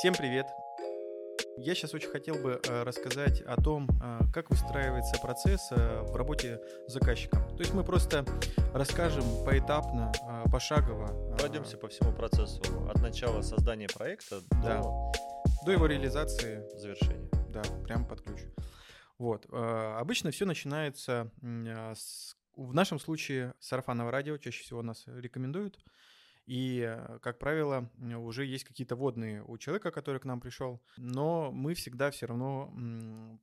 Всем привет! Я сейчас очень хотел бы э, рассказать о том, э, как выстраивается процесс э, в работе с заказчиком. То есть мы просто расскажем поэтапно, пошагово. Пройдемся по всему процессу от начала создания проекта Да. до до его реализации, завершения. да, прям под ключ. Вот. Обычно все начинается с, в нашем случае сарафанного радио чаще всего нас рекомендуют. И, э, как правило, уже есть какие-то водные у человека, который к нам пришел. Но мы всегда все равно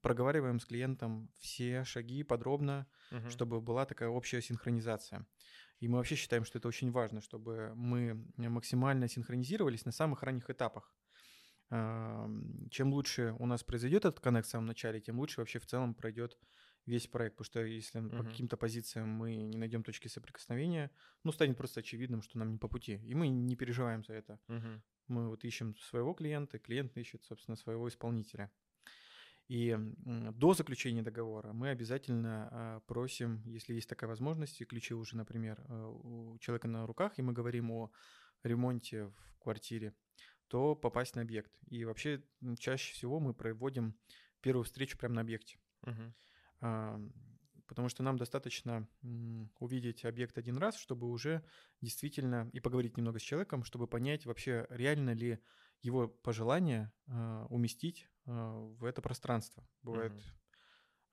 проговариваем с клиентом все шаги подробно, Мгм. чтобы была такая общая синхронизация. И мы вообще считаем, что это очень важно, чтобы мы максимально синхронизировались на самых ранних этапах. Чем лучше у нас произойдет этот коннект в самом начале, тем лучше вообще в целом пройдет весь проект. Потому что если по Мгм. каким-то позициям мы не найдем точки соприкосновения, ну, станет просто очевидным, что нам не по пути. И мы не переживаем за это. Мгм. Мы вот ищем своего клиента, клиент ищет, собственно, своего исполнителя. И до заключения договора мы обязательно а, просим, если есть такая возможность, и ключи уже, например, а, у человека на руках, и мы говорим о ремонте в квартире, то попасть на объект. И вообще чаще всего мы проводим первую встречу прямо на объекте. Мгм. Потому что нам достаточно увидеть объект один раз, чтобы уже действительно и поговорить немного с человеком, чтобы понять вообще реально ли его пожелание а, уместить а, в это пространство. Бывает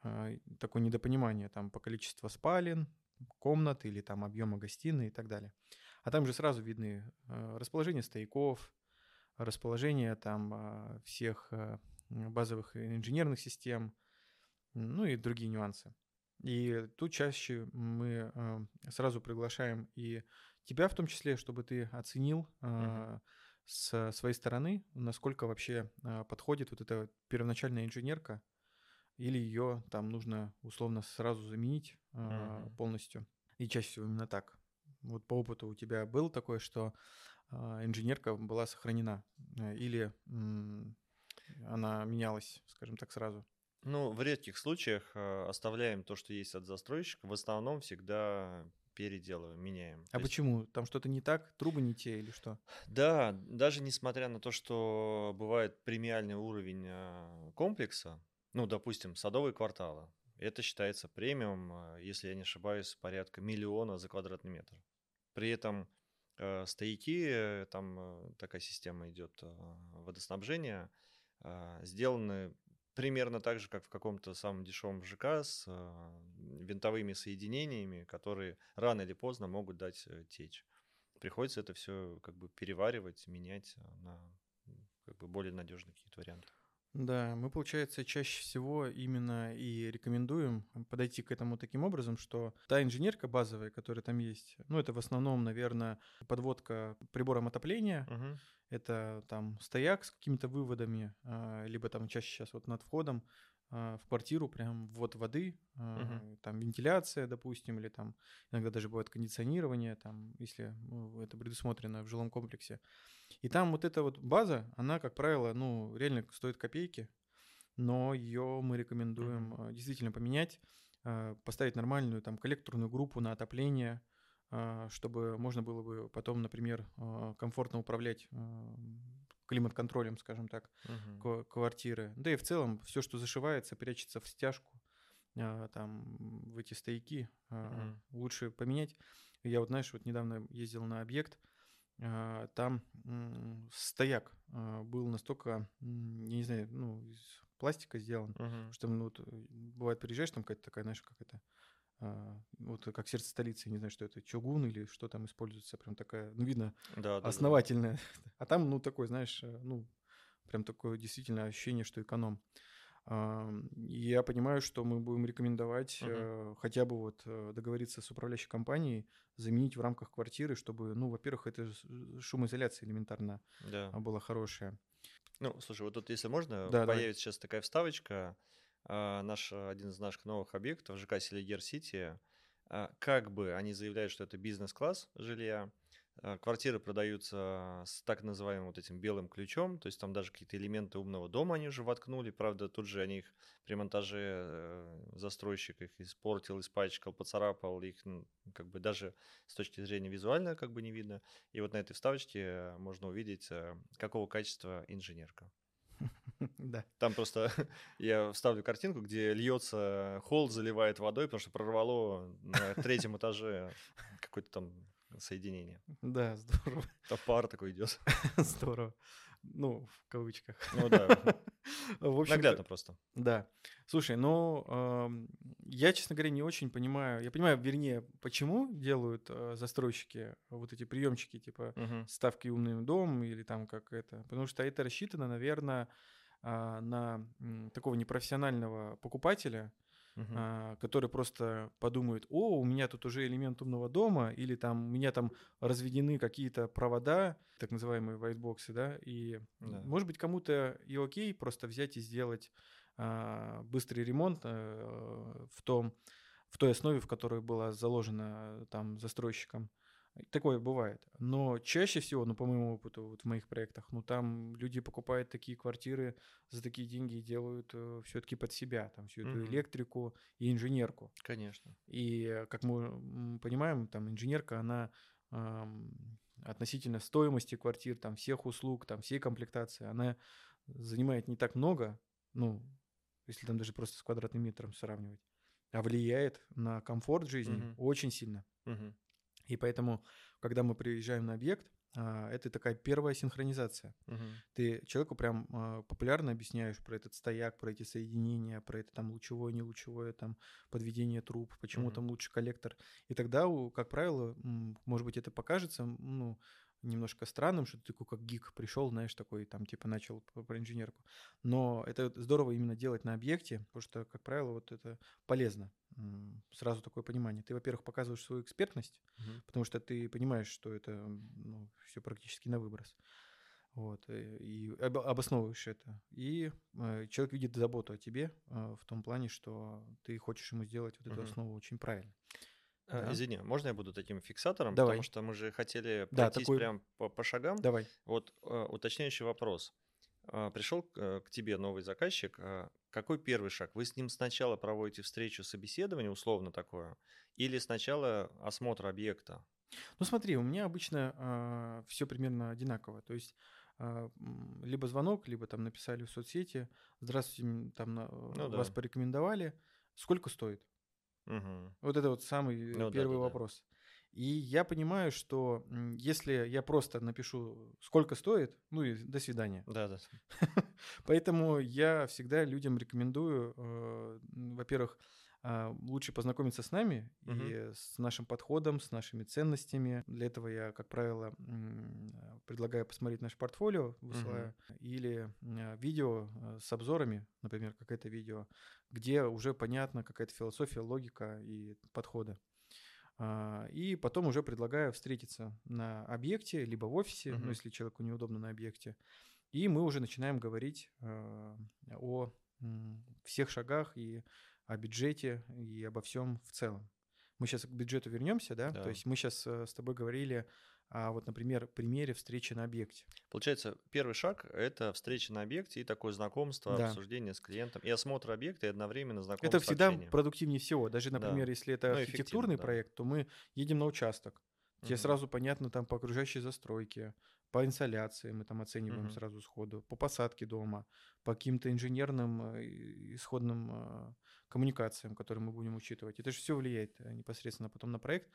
и такое недопонимание там по количеству спален, комнат или там объема гостиной и так далее. А там же сразу видны расположение стояков, расположение там всех базовых инженерных систем, ну и другие нюансы. И тут чаще мы э, сразу приглашаем и тебя в том числе, чтобы ты оценил э, с своей стороны, насколько вообще э, подходит вот эта первоначальная инженерка, или ее там нужно условно сразу заменить Мгм. полностью. И чаще всего именно так. Вот по опыту у тебя было такое, что инженерка была сохранена, или она менялась, скажем так, сразу. Ну, в редких случаях э, оставляем то, что есть от застройщика. В основном всегда переделываем, меняем. А То есть- почему? Там что-то не так? Трубы не те или что? Да, даже несмотря на то, что бывает премиальный уровень э, комплекса, ну, допустим, садовые кварталы, это считается премиум, э, если я не ошибаюсь, порядка миллиона за квадратный метр. При этом э, стояки, там э, такая система идет э, водоснабжения, э, сделаны примерно так же, как в каком-то самом дешевом ЖК с э, винтовыми соединениями, которые рано или поздно могут дать э, течь приходится это все как бы переваривать, менять а, на как бы более надежные какие-то варианты. Да, мы, получается, чаще всего именно и рекомендуем подойти к этому таким образом, что та инженерка базовая, которая там есть, ну, это в основном, наверное, подводка прибором отопления, Мгм. это там стояк с какими-то выводами, а, либо там чаще сейчас вот над входом в квартиру прям ввод воды, а, Мгм. там вентиляция, допустим, или там иногда даже бывает кондиционирование, там, если ну, это предусмотрено в жилом комплексе. И там вот эта вот база, она, как правило, ну, реально стоит копейки, но ее мы рекомендуем а, действительно поменять, а, поставить нормальную там коллекторную группу на отопление, а, чтобы можно было бы потом, например, а, комфортно управлять а, климат-контролем, скажем так, ква- квартиры. Да и в целом все, что зашивается, прячется в стяжку, а, там в эти стояки Мгм. лучше поменять. Я вот, знаешь, вот недавно ездил на объект, а, там стояк был настолько, я не знаю, ну, из пластика сделан, Мгм. что ну, вот, э, бывает приезжаешь, там какая-то такая, знаешь, как это, вот как сердце столицы, не знаю, что это, чугун или что там используется, прям такая, ну, видно, Да, да, да. основательная. А там, ну, такой, знаешь, э, ну, прям такое действительно ощущение, что эконом. И я понимаю, что мы будем рекомендовать э, хотя бы вот э, договориться с управляющей компанией, заменить в рамках квартиры, чтобы, ну, во-первых, это шумоизоляция элементарно Да. а, была хорошая. Ну, слушай, вот тут, если можно, Да, появится сейчас такая вставочка. А, Наш а, один из наших новых объектов, ЖК Селигер Сити, а, как бы они заявляют, что это бизнес-класс жилья, э, квартиры продаются с так называемым вот этим белым ключом, то есть там даже какие-то элементы умного дома они уже воткнули, правда, тут же они их при монтаже э, застройщик их испортил, испачкал, поцарапал, их как бы даже с точки зрения визуально как бы не видно. И вот на этой вставочке можно увидеть, какого качества инженерка. Да. Там просто я вставлю картинку, где льется холл, заливает водой, потому что прорвало на третьем этаже какое-то там соединение. Да, здорово. Там пар такой идет. Здорово. Ну, в кавычках. Ну да. в Наглядно просто. Да. Слушай, ну, э, я, честно говоря, не очень понимаю. Я понимаю, вернее, почему делают э, застройщики вот эти приемчики, типа угу. ставки умным дом или там как это. Потому что это рассчитано, наверное, э, на э, такого непрофессионального покупателя, uh-huh. а, который просто подумает, о, у меня тут уже элемент умного дома, или там у меня там разведены какие-то провода, так называемые whitebox, да, и да. может быть кому-то и окей просто взять и сделать а, быстрый ремонт а, в том, в той основе, в которой была заложена там застройщиком. Такое бывает. Но чаще всего, ну, по моему опыту, вот в моих проектах, ну, там люди покупают такие квартиры за такие деньги и делают э, все-таки под себя, там, всю эту mm-hmm. электрику и инженерку. Конечно. И, как мы понимаем, там, инженерка, она э, относительно стоимости квартир, там, всех услуг, там, всей комплектации, она занимает не так много, ну, если там даже просто с квадратным метром сравнивать, а влияет на комфорт жизни mm-hmm. очень сильно. Mm-hmm. И поэтому, когда мы приезжаем на объект, а, это такая первая синхронизация. Угу. Ты человеку прям а, популярно объясняешь про этот стояк, про эти соединения, про это там лучевое, не лучевое, там подведение труб, почему угу. там лучше коллектор. И тогда, как правило, может быть, это покажется, ну, немножко странным, что ты такой как гик пришел, знаешь, такой там типа начал про инженерку. Но это здорово именно делать на объекте, потому что, как правило, вот это полезно. Сразу такое понимание. Ты, во-первых, показываешь свою экспертность, угу. потому что ты понимаешь, что это ну, все практически на выброс. Вот, э, и обосновываешь это. И э, человек видит заботу о тебе э, в том плане, что ты хочешь ему сделать вот эту угу. основу очень правильно. А, да. Извини, можно я буду таким фиксатором? Давай. Потому что мы же хотели да, пройтись такой... прям по, по шагам. Давай. Вот э, уточняющий вопрос. Э, пришел к, э, тебе новый заказчик. Э, какой первый шаг? Вы с ним сначала проводите встречу, собеседование, условно такое, или сначала осмотр объекта? Ну смотри, у меня обычно э, все примерно одинаково. То есть э, либо звонок, либо там написали в соцсети, здравствуйте, там ну, вас да. порекомендовали, сколько стоит? Угу. Вот это вот самый ну, первый да, да, вопрос. Да. И я понимаю, что если я просто напишу, сколько стоит, ну и до свидания. Да, да. Поэтому я всегда людям рекомендую, э, во-первых, э, лучше познакомиться с нами угу. и с нашим подходом, с нашими ценностями. Для этого я, как правило, предлагаю посмотреть наше портфолио, высылаю, угу. или э, видео с обзорами, например, какое-то видео, где уже понятна какая-то философия, логика и подходы. А, и потом уже предлагаю встретиться на объекте, либо в офисе, uh-huh. ну, если человеку неудобно на объекте. И мы уже начинаем говорить о всех шагах и о бюджете и обо всем в целом. Мы сейчас к бюджету вернемся, да? да. То есть мы сейчас э, с тобой говорили а вот, например, примере встречи на объекте. Получается, первый шаг – это встреча на объекте и такое знакомство, да. обсуждение с клиентом, и осмотр объекта, и одновременно знакомство, Это всегда общение. продуктивнее всего. Даже, например, да. если это ну, архитектурный проект, да. то мы едем на участок. Тебе угу. сразу понятно там по окружающей застройке, по инсоляции мы там оцениваем угу. сразу сходу, по посадке дома, по каким-то инженерным э, исходным э, коммуникациям, которые мы будем учитывать. Это же все влияет э, непосредственно потом на проект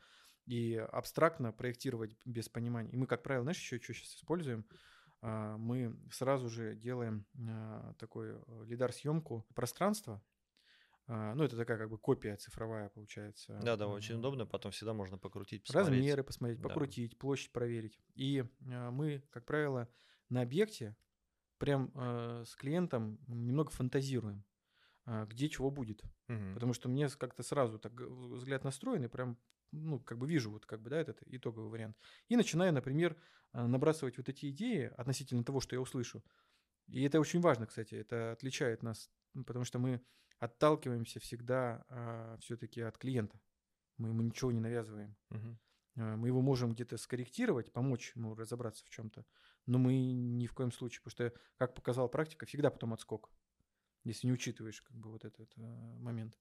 и абстрактно проектировать без понимания. И мы, как правило, знаешь, еще что сейчас используем? А, мы сразу же делаем а, такой э, лидар-съемку пространства, а, ну, это такая как бы копия цифровая получается. Да, да, очень удобно. Потом всегда можно покрутить, посмотреть. Размеры посмотреть, покрутить, да. площадь проверить. И мы, как правило, на объекте прям с клиентом немного фантазируем, где чего будет. Угу. Потому что мне как-то сразу так взгляд настроен, и прям ну, как бы вижу вот как бы, да, этот итоговый вариант. И начинаю, например, э, набрасывать вот эти идеи относительно того, что я услышу. И это очень важно, кстати, это отличает нас, потому что мы отталкиваемся всегда а, все-таки от клиента. Мы ему ничего не навязываем. Угу. мы его можем где-то скорректировать, помочь ему разобраться в чем-то, но мы ни в коем случае, потому что, как показала практика, всегда потом отскок, если не учитываешь как бы вот этот э, момент.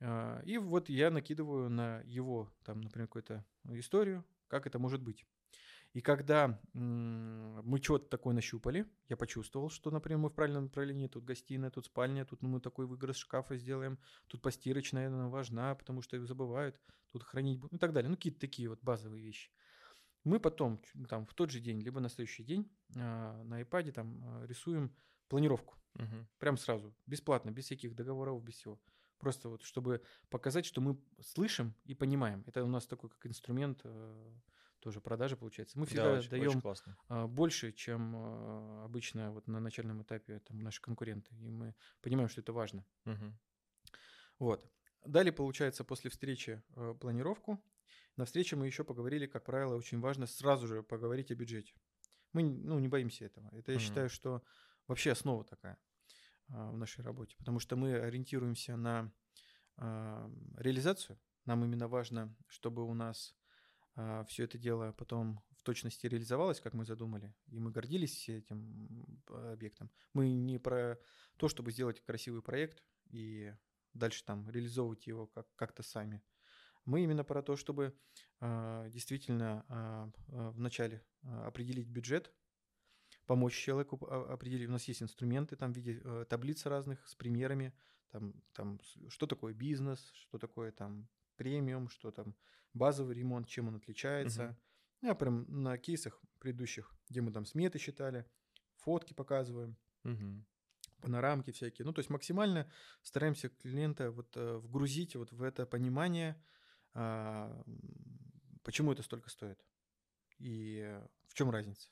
А, и вот я накидываю на его, там, например, какую-то историю, как это может быть. И когда мы что-то такое нащупали, я почувствовал, что, например, мы в правильном направлении, тут гостиная, тут спальня, тут ну, мы такой выгрыз шкафа сделаем, тут постирочная, наверное, важна, потому что их забывают, тут хранить, ну и так далее. Ну, какие-то такие вот базовые вещи. Мы потом, там, в тот же день, либо на следующий день а, на iPad там а, рисуем планировку. Угу. Прям сразу, бесплатно, без всяких договоров, без всего. Просто вот, чтобы показать, что мы слышим и понимаем. Это у нас такой как инструмент э, тоже продажи получается. Мы всегда да, очень, даем очень а, больше, чем а, обычно вот на начальном этапе там, наши конкуренты. И мы понимаем, что это важно. Угу. Вот. Далее, получается, после встречи э, планировку. На встрече мы еще поговорили, как правило, очень важно сразу же поговорить о бюджете. Мы ну, не боимся этого. Это я считаю, что вообще основа такая а, в нашей работе, потому что мы ориентируемся на а, реализацию. Нам именно важно, чтобы у нас а, все это дело потом в точности реализовалось, как мы задумали, и мы гордились этим объектом. Мы не про то, чтобы сделать красивый проект и дальше там реализовывать его как- как-то сами. Мы именно про то, чтобы э, действительно э, вначале определить бюджет, помочь человеку определить. У нас есть инструменты там в виде э, таблиц разных с примерами, там, там что такое бизнес, что такое там премиум, что там базовый ремонт, чем он отличается. Uh-huh. Я прям на кейсах предыдущих, где мы там сметы считали, фотки показываем, uh-huh. панорамки всякие. Ну, то есть максимально стараемся клиента вот э, вгрузить вот в это понимание, а, почему это столько стоит и в чем разница.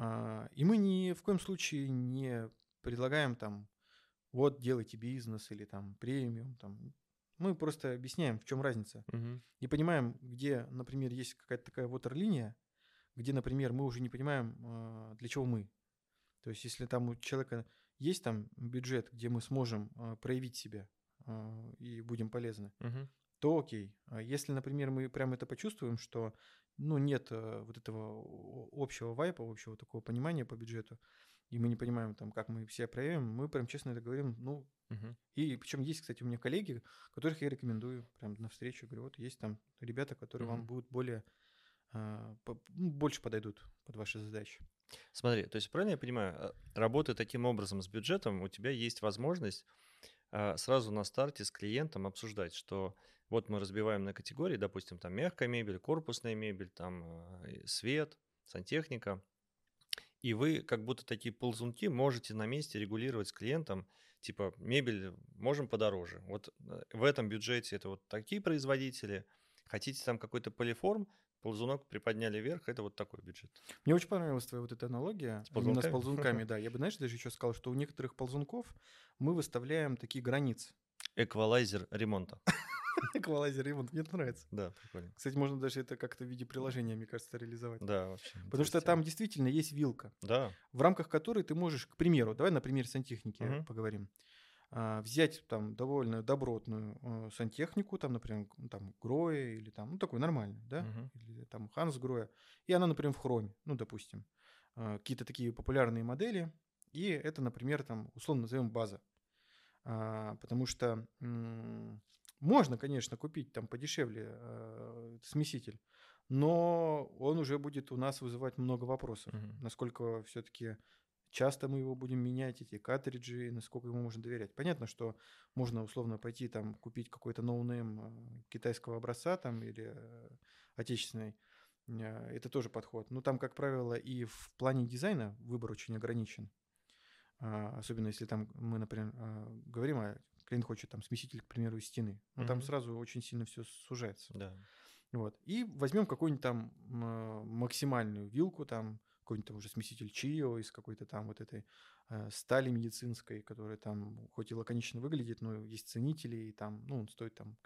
А, и мы ни в коем случае не предлагаем там, вот делайте бизнес или там премиум, там. Мы просто объясняем, в чем разница. Угу. И понимаем, где, например, есть какая-то такая ватерлиния, где, например, мы уже не понимаем, а, для чего мы. То есть, если там у человека есть там бюджет, где мы сможем а, проявить себя и будем полезны, угу. то окей. Если, например, мы прямо это почувствуем, что ну, нет э, вот этого общего вайпа, общего такого понимания по бюджету, и мы не понимаем, там, как мы все проявим, мы прям честно это говорим, ну, угу. и причем есть, кстати, у меня коллеги, которых я рекомендую прям на встречу, говорю, вот есть там ребята, которые угу. вам будут более, а, ну, больше подойдут под ваши задачи. Смотри, то есть правильно я понимаю, а, работая таким образом с бюджетом, у тебя есть возможность сразу на старте с клиентом обсуждать, что вот мы разбиваем на категории, допустим, там мягкая мебель, корпусная мебель, там э, свет, сантехника. И вы, как будто такие ползунки, можете на месте регулировать с клиентом, типа, мебель можем подороже. Вот э, в этом бюджете это вот такие производители. Хотите там какой-то полиформ, ползунок приподняли вверх, это вот такой бюджет. Мне очень понравилась твоя вот эта аналогия. С Именно с ползунками, да. Я бы, знаешь, даже еще сказал, что у некоторых ползунков мы выставляем такие границы. Эквалайзер ремонта. Эквалайзер ремонт. Мне это нравится. Да, прикольно. Кстати, можно даже это как-то в виде приложения, мне кажется, реализовать. Да, вообще. Потому что там действительно есть вилка. Да. В рамках которой ты можешь, к примеру, давай на примере сантехники угу. поговорим. А, взять там довольно добротную э, сантехнику, там, например, там Гроя или там, ну, такой нормальный, да, угу. или там Ханс Гроя, и она, например, в хроме, ну, допустим, э, какие-то такие популярные модели, и это, например, там, условно назовем база. А, потому что можно, конечно, купить там подешевле смеситель, но он уже будет у нас вызывать много вопросов. Угу. Насколько все-таки часто мы его будем менять, эти картриджи, насколько ему можно доверять. Понятно, что можно условно пойти там купить какой-то no-name э, китайского образца там или э, отечественный. Э, это тоже подход. Но там, как правило, и в плане дизайна выбор очень ограничен. А, особенно если там мы, например, э, говорим о клиент хочет там смеситель, к примеру, из стены. Но mm-hmm. там сразу очень сильно все сужается. Да. Вот. И возьмем какую-нибудь там максимальную вилку, там какой-нибудь там уже смеситель Чио из какой-то там вот этой э, стали медицинской, которая там хоть и лаконично выглядит, но есть ценители, и там, ну, он стоит там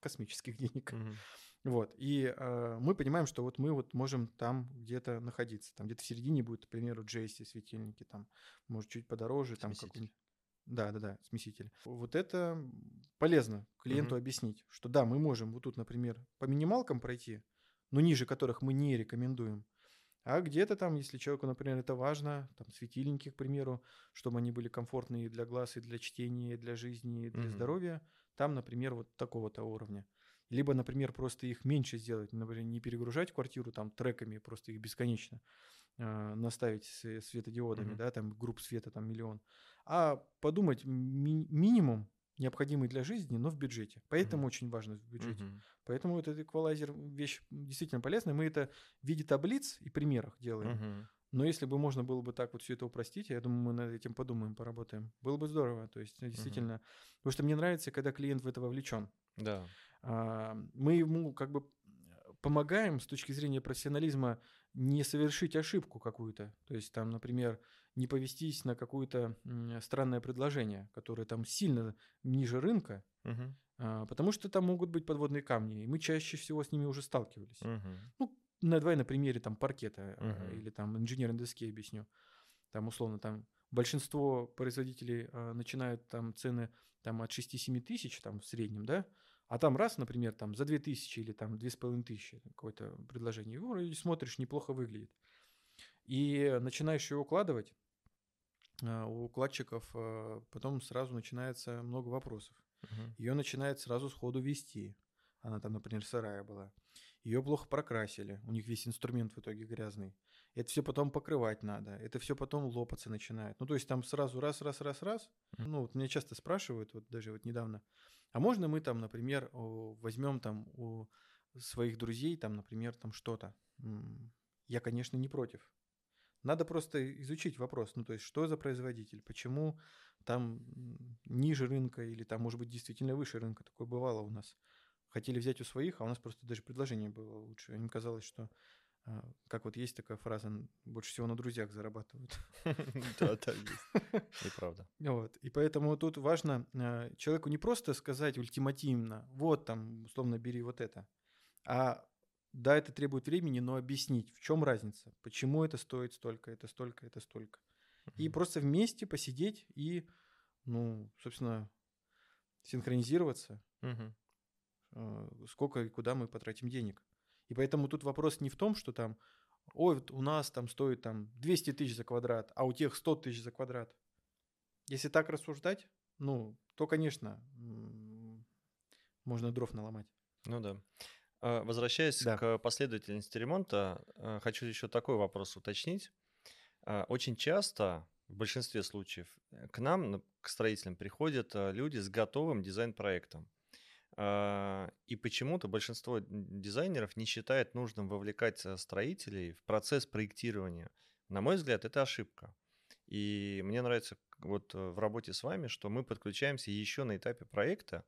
космических денег. Mm-hmm. Вот. И э, мы понимаем, что вот мы вот можем там где-то находиться. Там где-то в середине будет, к примеру, Джейси светильники, там, может, чуть подороже, там какой-нибудь Да, да, да, смеситель. Вот это полезно клиенту Мгм. объяснить, что да, мы можем вот тут, например, по минималкам пройти, но ниже которых мы не рекомендуем. А где-то там, если человеку, например, это важно, там светильники, к примеру, чтобы они были комфортные и для глаз, и для чтения, и для жизни, и для Мгм. здоровья, там, например, вот такого-то уровня. Либо, например, просто их меньше сделать, например, не перегружать квартиру там треками, просто их бесконечно а, наставить с- светодиодами, Мгм. да, там групп света там миллион, а подумать ми- минимум необходимый для жизни, но в бюджете. Поэтому Мгм. очень важно в бюджете. Мгм. Поэтому этот эквалайзер вещь действительно полезная. Мы это в виде таблиц и примерах делаем. Мгм. Но если бы можно было бы так вот все это упростить, я думаю, мы над этим подумаем, поработаем. Было бы здорово. То есть действительно, потому что мне нравится, когда клиент в это вовлечен. Да. А, мы ему как бы помогаем с точки зрения профессионализма не совершить ошибку какую-то. То есть там, например, не повестись на какое-то странное предложение, которое там сильно ниже рынка, а, потому что там могут быть подводные камни, и мы чаще всего с ними уже сталкивались. Мгм. Ну, на, давай на примере там паркета Мгм. или там инженерной доски объясню. Там условно там большинство производителей а, начинают там цены там от 6-7 тысяч там в среднем, да, а там раз, например, там за 2 тысячи или там 2,5 тысячи какое-то предложение, и вроде смотришь, неплохо выглядит. И начинаешь ее укладывать, а, у укладчиков а, потом сразу начинается много вопросов. Мгм. Ее начинает сразу сходу вести. Она там, например, сырая была. Ее плохо прокрасили. У них весь инструмент в итоге грязный. Это все потом покрывать надо. Это все потом лопаться начинает. Ну, то есть там сразу раз, раз, раз, раз. Ну, вот меня часто спрашивают, вот даже вот недавно, а можно мы там, например, возьмем там у своих друзей, там, например, там что-то? Я, конечно, не против. Надо просто изучить вопрос, ну, то есть, что за производитель, почему там ниже рынка или там, может быть, действительно выше рынка. Такое бывало у нас. Хотели взять у своих, а у нас просто даже предложение было лучше. Им казалось, что, как вот есть такая фраза, больше всего на друзьях зарабатывают. Да, да, есть. И правда. Вот. И поэтому тут важно а, человеку не просто сказать ультимативно, вот там, условно, бери вот это, а да, это требует времени, но объяснить, в чем разница, почему это стоит столько, это столько, это столько. И просто вместе посидеть и, ну, собственно, синхронизироваться, э, сколько и куда мы потратим денег. И поэтому тут вопрос не в том, что там, ой, вот у нас там стоит там 200 тысяч за квадрат, а у тех 100 тысяч за квадрат. Если так рассуждать, ну, то, конечно, можно дров наломать. Ну да. А, Возвращаясь Да. к последовательности ремонта, а, хочу еще такой вопрос уточнить. А, Очень часто, в большинстве случаев, к нам, на- к строителям, приходят люди с готовым дизайн-проектом. А, И почему-то большинство дизайнеров не считает нужным вовлекать а, строителей в процесс проектирования. На мой взгляд, это ошибка. И мне нравится вот э, в работе с вами, что мы подключаемся еще на этапе проекта,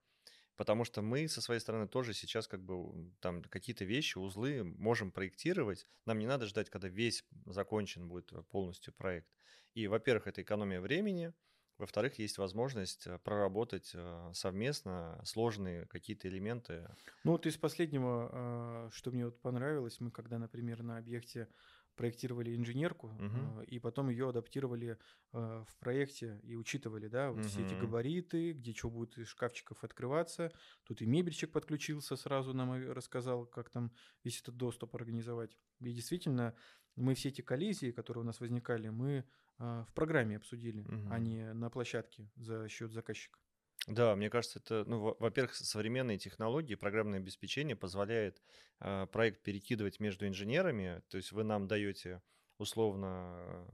Потому что мы со своей стороны тоже сейчас как бы там какие-то вещи, узлы можем проектировать. Нам не надо ждать, когда весь закончен будет э, полностью проект. И, во-первых, это экономия времени. Во-вторых, есть возможность э, проработать э, совместно сложные какие-то элементы. Ну вот из последнего, а, что мне вот понравилось, мы когда, например, на объекте проектировали инженерку, а, и потом ее адаптировали в проекте и учитывали, да, вот все эти габариты, где что будет из шкафчиков открываться. Тут и мебельщик подключился сразу, нам рассказал, как там весь этот доступ организовать. И действительно, мы все эти коллизии, которые у нас возникали, мы в программе обсудили, а Мгм. не на площадке за счет заказчика. Да, мне кажется, это, ну, во- во-первых, современные технологии, программное обеспечение позволяет э, проект перекидывать между инженерами. То есть вы нам даете условно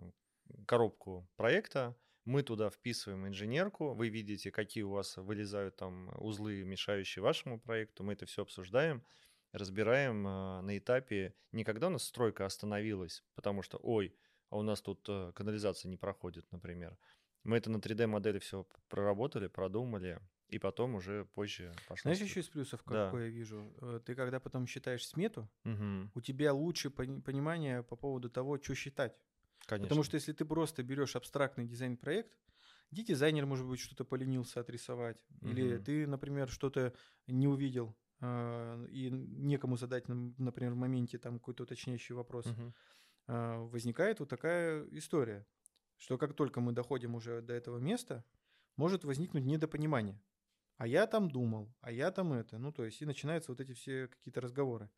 коробку проекта, мы туда вписываем инженерку, вы видите, какие у вас вылезают там узлы, мешающие вашему проекту, мы это все обсуждаем, разбираем э, на этапе, не когда у нас стройка остановилась, потому что, ой, а у нас тут э, канализация не проходит, например. Мы это на 3D-модели все проработали, продумали, и потом уже позже пошло. Знаешь, еще из плюсов, Да. какое я вижу? Э, Ты когда потом считаешь смету, Угу, у тебя лучше пони- понимание по поводу того, что считать. конечно. Потому что если ты просто берешь абстрактный дизайн-проект, где дизайнер, может быть, что-то поленился отрисовать, или Мгм. ты, например, что-то не увидел, а, и некому задать, например, в моменте там какой-то уточняющий вопрос, Мгм. А, возникает вот такая история, что как только мы доходим уже до этого места, может возникнуть недопонимание. А я там думал, а я там это. Ну, то есть, и начинаются вот эти все какие-то разговоры.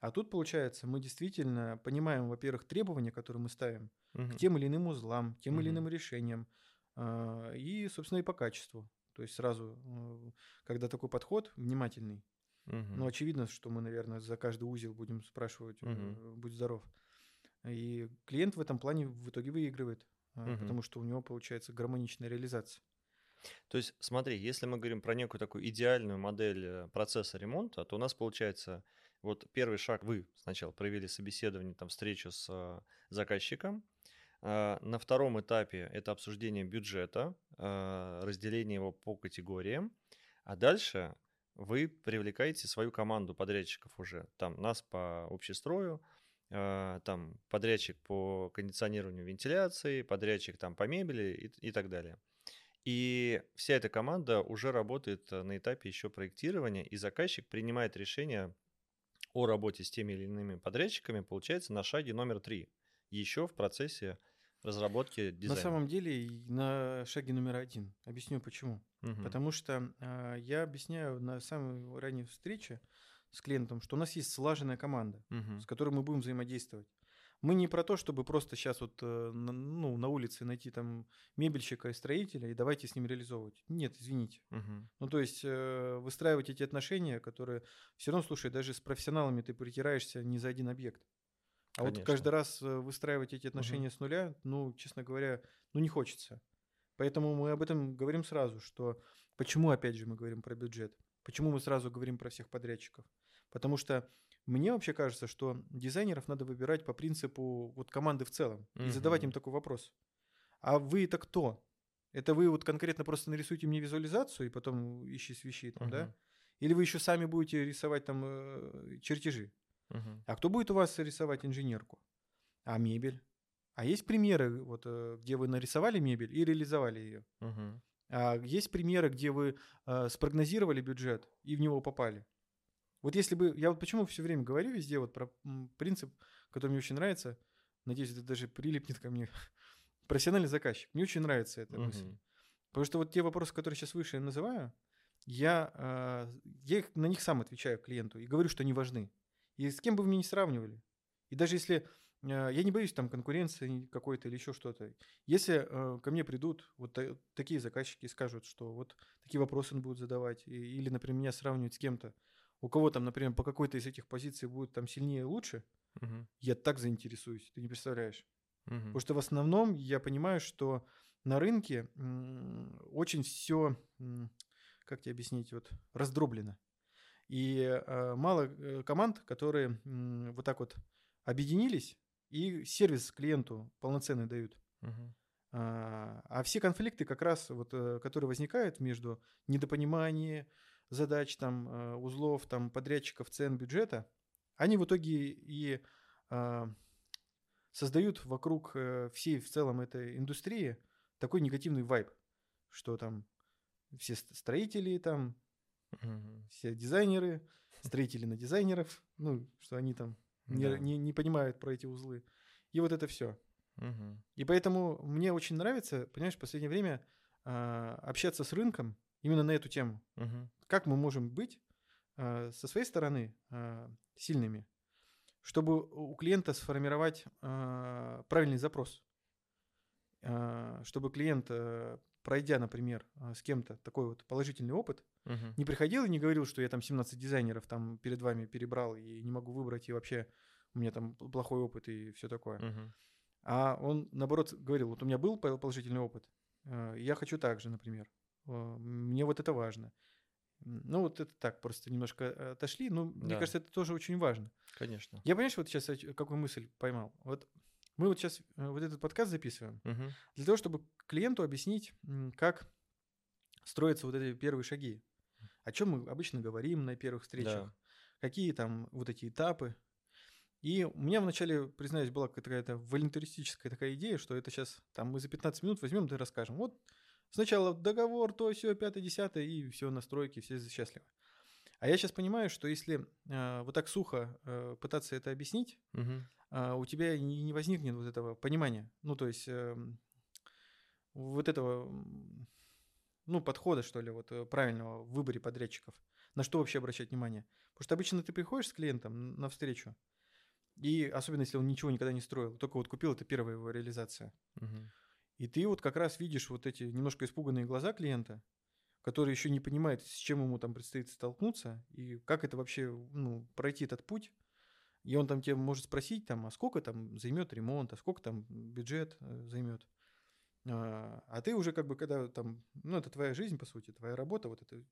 А тут, получается, мы действительно понимаем, во-первых, требования, которые мы ставим Мгм. к тем или иным узлам, тем или Мгм. иным решениям, а, и, собственно, и по качеству. То есть сразу, э, когда такой подход внимательный, Мгм. ну, очевидно, что мы, наверное, за каждый узел будем спрашивать, Мгм. будь здоров. И клиент в этом плане в итоге выигрывает, а, Мгм. потому что у него получается гармоничная реализация. То есть, смотри, если мы говорим про некую такую идеальную модель э, процесса ремонта, то у нас получается вот первый шаг вы сначала провели собеседование, там встречу с э, заказчиком. А, На втором этапе это обсуждение бюджета, а, разделение его по категориям, а дальше вы привлекаете свою команду подрядчиков уже, там нас по общестрою, а, там подрядчик по кондиционированию вентиляции, подрядчик там по мебели и, и так далее. И вся эта команда уже работает э, на этапе еще проектирования, и заказчик принимает решение о работе с теми или иными подрядчиками, получается, на шаге номер три, еще в процессе разработки дизайна. На самом деле на шаге номер один. Объясню почему. Мгм. Потому что а, я объясняю на самой ранней встрече с клиентом, что у нас есть слаженная команда, Мгм. с которой мы будем взаимодействовать. Мы не про то, чтобы просто сейчас вот э, ну, на улице найти там мебельщика и строителя и давайте с ним реализовывать. Нет, извините. Мгм. Ну, то есть э, выстраивать эти отношения, которые все равно, слушай, даже с профессионалами ты притираешься не за один объект. А вот Конечно. каждый раз э, выстраивать эти отношения с нуля, ну, честно говоря, ну, не хочется. Поэтому мы об этом говорим сразу, что почему, опять же, мы говорим про бюджет, почему мы сразу говорим про всех подрядчиков. Потому что мне вообще кажется, что дизайнеров надо выбирать по принципу вот команды в целом и задавать им такой вопрос. А вы это кто? Это вы вот конкретно просто нарисуете мне визуализацию и потом ищи свищи там, да? Мгм. Или вы еще сами будете рисовать там э, чертежи? Мгм. А кто будет у вас рисовать инженерку? А мебель? А есть примеры, вот, э, где вы нарисовали мебель и реализовали ее? Мгм. А есть примеры, где вы э, спрогнозировали бюджет и в него попали? Вот если бы... Я вот почему все время говорю везде вот про принцип, который мне очень нравится, надеюсь, это даже прилипнет ко мне, профессиональный заказчик. Мне очень нравится эта мысль. Мгм. Потому что вот те вопросы, которые сейчас выше я называю, я, э, я их- на них сам отвечаю клиенту и говорю, что они важны. И с кем бы вы меня не сравнивали. И даже если э, я не боюсь там конкуренции какой-то или еще что-то. Если э, ко мне придут вот та- такие заказчики и скажут, что вот такие вопросы он будет задавать, и- или, например, меня сравнивать с кем-то, у кого там, например, по какой-то из этих позиций будет там сильнее и лучше, Мгм. я так заинтересуюсь, ты не представляешь. Мгм. Потому что в основном я понимаю, что на рынке очень все, как тебе объяснить, вот раздроблено. И э, мало э, команд, которые вот так вот объединились и сервис клиенту полноценный дают. А а все конфликты, как раз вот, э, которые возникают между недопониманием задач, там, э, узлов, там, подрядчиков, цен, бюджета, они в итоге и а, создают вокруг э, всей в целом этой индустрии такой негативный вайб, что там все ст- строители, там, Мгм. все дизайнеры, строители на дизайнеров, ну, что они там не, Да. не- не понимают про эти узлы. И вот это все. Мгм. И поэтому мне очень нравится, понимаешь, в последнее время а, общаться с рынком именно на эту тему. Мгм. Как мы можем быть а, со своей стороны а, сильными, чтобы у клиента сформировать а, правильный запрос, А, чтобы клиент, а, пройдя, например, а, с кем-то такой вот положительный опыт, Мгм. не приходил и не говорил, что я там 17 дизайнеров там перед вами перебрал и не могу выбрать, и вообще у меня там плохой опыт и все такое. Мгм. А он, наоборот, говорил, вот у меня был пол- положительный опыт, э, я хочу так же, например. Э, Мне вот это важно. Ну, вот это так, просто немножко э, отошли. Но мне Да. кажется, это тоже очень важно. Конечно. Я, понимаешь, вот сейчас какую мысль поймал? Вот мы вот сейчас вот этот подкаст записываем Мгм. для того, чтобы клиенту объяснить, как строятся вот эти первые шаги. О чем мы обычно говорим на первых встречах, Да. какие там вот эти этапы. И у меня вначале, признаюсь, была какая-то волонтеристическая такая идея, что это сейчас там мы за 15 минут возьмем да и расскажем. Вот сначала договор, то все, пятое, десятое, и все, настройки, все счастливы. А я сейчас понимаю, что если э, вот так сухо э, пытаться это объяснить, Мгм. а, у тебя не, не возникнет вот этого понимания. Ну, то есть эм, вот этого ну, подхода, что ли, вот э, правильного в выборе подрядчиков. На что вообще обращать внимание? Потому что обычно ты приходишь с клиентом на встречу, и особенно если он ничего никогда не строил, только вот купил, это первая его реализация. Мгм. И ты вот как раз видишь вот эти немножко испуганные глаза клиента, который еще не понимает, с чем ему там предстоит столкнуться, и как это вообще, ну, пройти этот путь. И он там тебе может спросить, там, а сколько там займет ремонт, а сколько там бюджет э, займет. А, а ты уже как бы, когда там, ну, это твоя жизнь, по сути, твоя работа, вот это.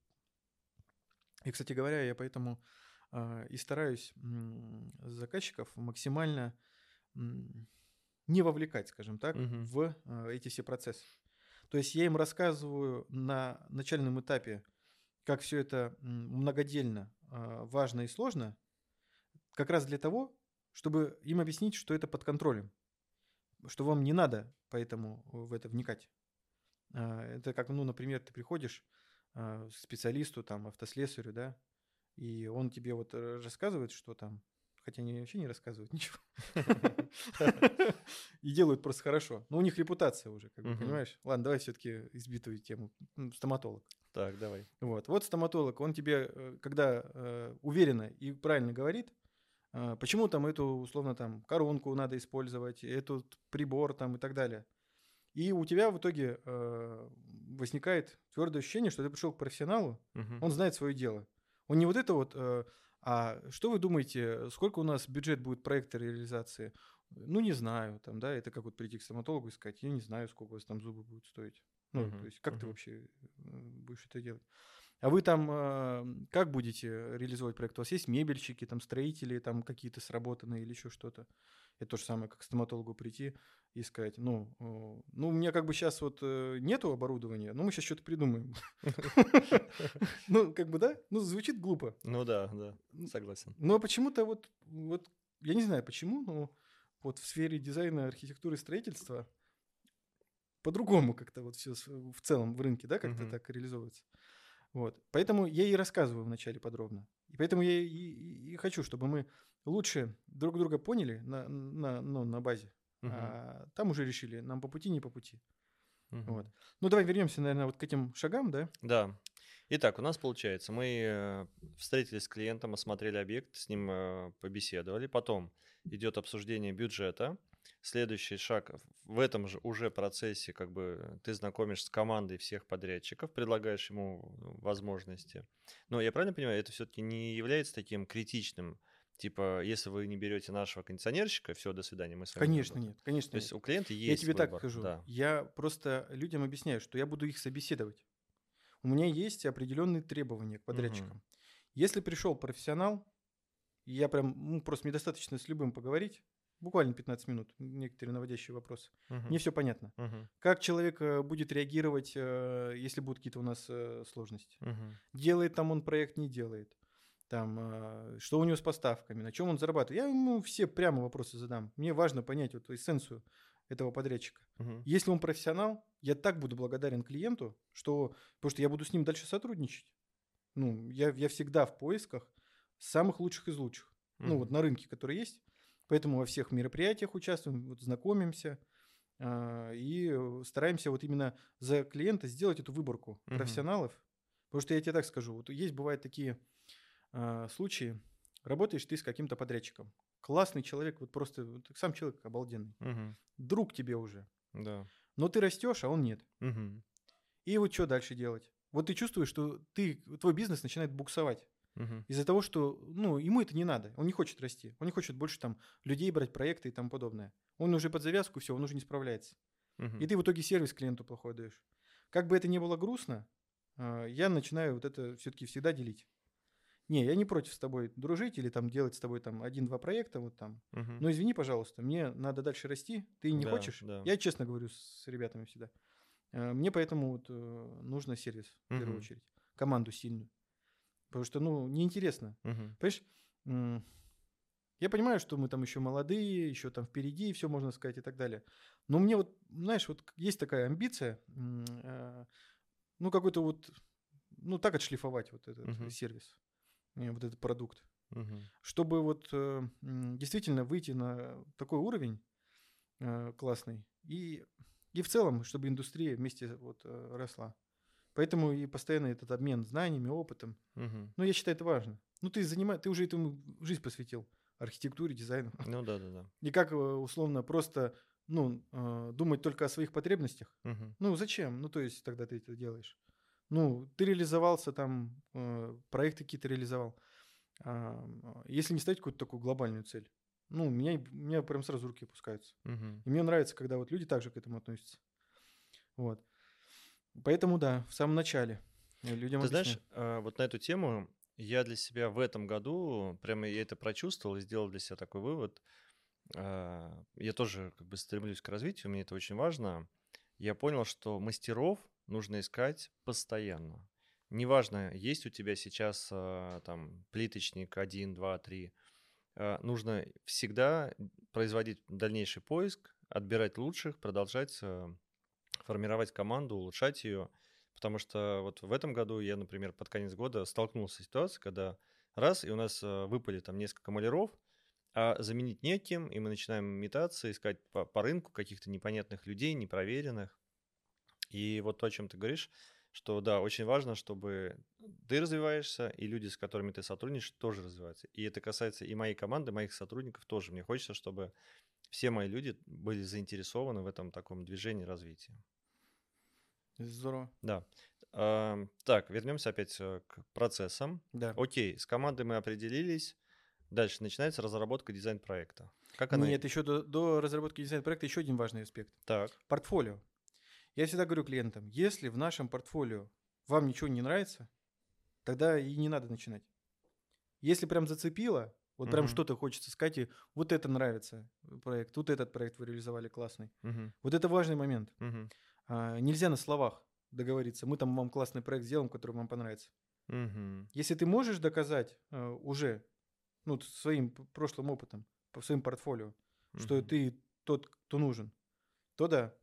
И, кстати говоря, я поэтому а, и стараюсь заказчиков максимально не вовлекать, скажем так, Мгм. в а, эти все процессы. То есть я им рассказываю на начальном этапе, как все это многодельно, а, важно и сложно, как раз для того, чтобы им объяснить, что это под контролем, что вам не надо поэтому в это вникать. А, Это как, ну, например, ты приходишь а, к специалисту, там, автослесарю, да, и он тебе вот э, рассказывает, что там, хотя они вообще не рассказывают ничего, и делают просто хорошо. Но у них репутация уже, как бы, понимаешь? Ладно, давай все-таки избитую тему. Стоматолог. Так, давай. Вот, вот стоматолог, он тебе, э, когда э, уверенно и правильно говорит, э, почему там эту, условно, там, коронку надо использовать, этот прибор там и так далее. И у тебя в итоге э, возникает твердое ощущение, что ты пришел к профессионалу, Мгм. он знает свое дело. Он не вот это вот, э, а что вы думаете, сколько у нас бюджет будет проекта реализации? Ну, не знаю, там, да, это как вот прийти к стоматологу и сказать, я не знаю, сколько у вас там зубы будут стоить. Ну, Мгм, то есть, как ты мгм. вообще будешь это делать? А вы там э, как будете реализовывать проект? У вас есть мебельщики, там, строители, там, какие-то сработанные или еще что-то? Это то же самое, как к стоматологу прийти и сказать, ну, э, ну, у меня как бы сейчас вот э, нету оборудования, но мы сейчас что-то придумаем. Ну, как бы, да? Ну, звучит глупо. Ну да, да, согласен. Но почему-то вот, вот, я не знаю почему, но вот в сфере дизайна, архитектуры строительства по-другому как-то вот все в целом в рынке, да, как-то так реализовывается. Вот. Поэтому я и рассказываю вначале подробно. И поэтому я и, и- и хочу, чтобы мы лучше друг друга поняли на, на, ну, на базе. Мгм. А там уже решили, нам по пути, не по пути. Мгм. Вот. Ну, давай вернемся, наверное, вот к этим шагам, да? Да. Итак, у нас получается, мы э, встретились с клиентом, осмотрели объект, с ним э, побеседовали. Потом идет обсуждение бюджета. Следующий шаг в этом же уже процессе, как бы ты знакомишь с командой всех подрядчиков, предлагаешь ему возможности. Но я правильно понимаю, это все-таки не является таким критичным, типа, если вы не берете нашего кондиционерщика, все, до свидания, мы с вами не Конечно, работаем». нет, конечно То есть нет. у клиента есть Я тебе так выбор, скажу. Да. Я просто людям объясняю, что я буду их собеседовать. У меня есть определенные требования к подрядчикам. Если пришел профессионал, я прям, ну, просто мне достаточно с любым поговорить, буквально 15 минут, некоторые наводящие вопросы. Мгм. Мне все понятно. Мгм. Как человек э, будет реагировать, э, если будут какие-то у нас э, сложности? Мгм. Делает там он проект, не делает. Там, э, что у него с поставками, на чем он зарабатывает. Я ему все прямо вопросы задам. Мне важно понять вот эссенцию этого подрядчика. Мгм. Если он профессионал, я так буду благодарен клиенту, что потому что я буду с ним дальше сотрудничать. Ну, я, я всегда в поисках самых лучших из лучших. Ну, вот на рынке, которые есть. Поэтому во всех мероприятиях участвуем, вот знакомимся а, и э, стараемся вот именно за клиента сделать эту выборку Мгм. профессионалов. Потому что я тебе так скажу, вот есть бывают такие а, случаи, работаешь ты с каким-то подрядчиком, классный человек, вот просто вот сам человек обалденный, Мгм. друг тебе уже, Да. но ты растешь, а он нет. Мгм. И вот что дальше делать? Вот ты чувствуешь, что ты, твой бизнес начинает буксовать Мгм. из-за того, что ну, ему это не надо, он не хочет расти, он не хочет больше там людей брать, проекты и тому подобное. Он уже под завязку, все, он уже не справляется. Мгм. И ты в итоге сервис клиенту плохой даешь. Как бы это ни было грустно, а, я начинаю вот это все-таки всегда делить. Не, я не против с тобой дружить или там делать с тобой там один-два проекта вот там. Мгм. Но извини, пожалуйста, мне надо дальше расти. Ты не Да, хочешь? да. Я честно говорю с ребятами всегда. Э, Мне поэтому вот э, нужно сервис в первую Мгм. очередь, команду сильную, потому что ну неинтересно. Мгм. Понимаешь, я понимаю, что мы там еще молодые, еще там впереди, все можно сказать и так далее. Но мне вот, знаешь, вот есть такая амбиция, э, ну какой-то вот, ну так отшлифовать вот этот Мгм. сервис, вот этот продукт Мгм. чтобы вот э, действительно выйти на такой уровень э, классный и и в целом, чтобы индустрия вместе вот э, росла. Поэтому и постоянно этот обмен знаниями, опытом. Мгм. Ну, я считаю, это важно. Ну, ты занима... ты уже этому жизнь посвятил. Архитектуре, дизайну. Ну да, да, да. И как э, условно просто ну, э, думать только о своих потребностях. Мгм. Ну, зачем? Ну, то есть тогда ты это делаешь. Ну, ты реализовался там, э, проекты какие-то реализовал. А, если не ставить какую-то такую глобальную цель, ну, у меня, у меня прям сразу руки опускаются. Мгм. И мне нравится, когда вот люди также к этому относятся. Вот. Поэтому да, в самом начале людям Ты знаешь, объясняю. а, вот на эту тему я для себя в этом году прямо я это прочувствовал и сделал для себя такой вывод. А, Я тоже как бы стремлюсь к развитию, мне это очень важно. Я понял, что мастеров нужно искать постоянно. Неважно, есть у тебя сейчас а, там плиточник 1, 2, 3. а, Нужно всегда производить дальнейший поиск, отбирать лучших, продолжать а, формировать команду, улучшать ее. Потому что вот в этом году я, например, под конец года столкнулся с ситуацией, когда раз, и у нас э, выпали там несколько маляров, а заменить неким, и мы начинаем метаться, искать по, по рынку каких-то непонятных людей, непроверенных. И вот то, о чем ты говоришь, что да, очень важно, чтобы ты развиваешься, и люди, с которыми ты сотрудничаешь, тоже развиваются. И это касается и моей команды, моих сотрудников тоже. Мне хочется, чтобы все мои люди были заинтересованы в этом таком движении развития. Здорово. Да. Ам, Так, вернемся опять э, к процессам. Да. Окей, с командой мы определились. Дальше начинается разработка дизайн-проекта. Как она... Нет, еще до, до разработки дизайн-проекта еще один важный аспект. Так. Портфолио. Я всегда говорю клиентам, если в нашем портфолио вам ничего не нравится, тогда и не надо начинать. Если прям зацепило, вот прям Мгм. что-то хочется сказать, и вот это нравится э, проект, вот этот проект вы реализовали классный. Мгм, Вот это важный момент. мгм, А, нельзя на словах договориться, мы там вам классный проект сделаем, который вам понравится. мгм. Если ты можешь доказать э, уже ну, своим прошлым опытом, своим портфолио, что Мгм. ты тот, кто нужен, то да.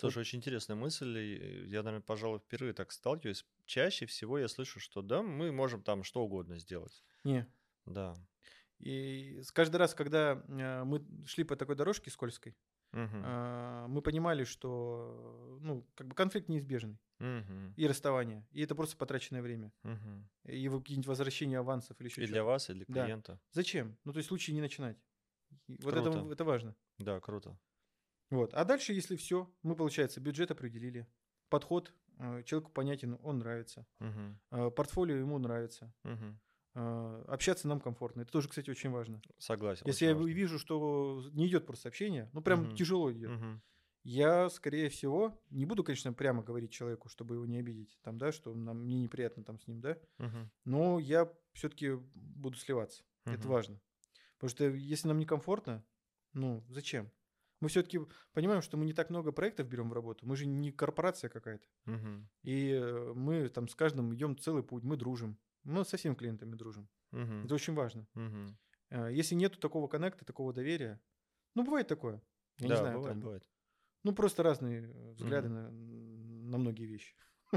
Тоже очень интересная мысль. и Я, наверное, пожалуй, впервые так сталкиваюсь. Чаще всего я слышу, что да, мы можем там что угодно сделать. Не. Да. И с- каждый раз, когда э, мы шли по такой дорожке скользкой, а, мы понимали, что ну, как бы конфликт неизбежный. мгм, И расставание. И это просто потраченное время. мгм. И какие-нибудь возвращения авансов или еще И для вас, и для Да. клиента. Зачем? Ну, то есть лучше не начинать. Вот это, Круто. это важно. Да, круто. Вот. А дальше, если все, мы, получается, бюджет определили, подход э, человеку понятен, он нравится, э, портфолио ему нравится, э, общаться нам комфортно. Это тоже, кстати, очень важно. Согласен. Если я важно. вижу, что не идет просто общение, ну прям Мгм. тяжело идет, Мгм, я, скорее всего, не буду, конечно, прямо говорить человеку, чтобы его не обидеть, там, да, что нам, мне неприятно там с ним, да, мгм, но я все-таки буду сливаться. Это Мгм. важно. Потому что если нам некомфортно, ну, зачем? Мы все-таки понимаем, что мы не так много проектов берем в работу. Мы же не корпорация какая-то. мгм, И э, мы там с каждым идем целый путь, мы дружим. Мы со всеми клиентами дружим. мгм, Это очень важно. Э, Если нету такого коннекта, такого доверия, ну, бывает такое. Я Да, не знаю, бывает, там, бывает. ну, просто разные э, взгляды на, на многие вещи.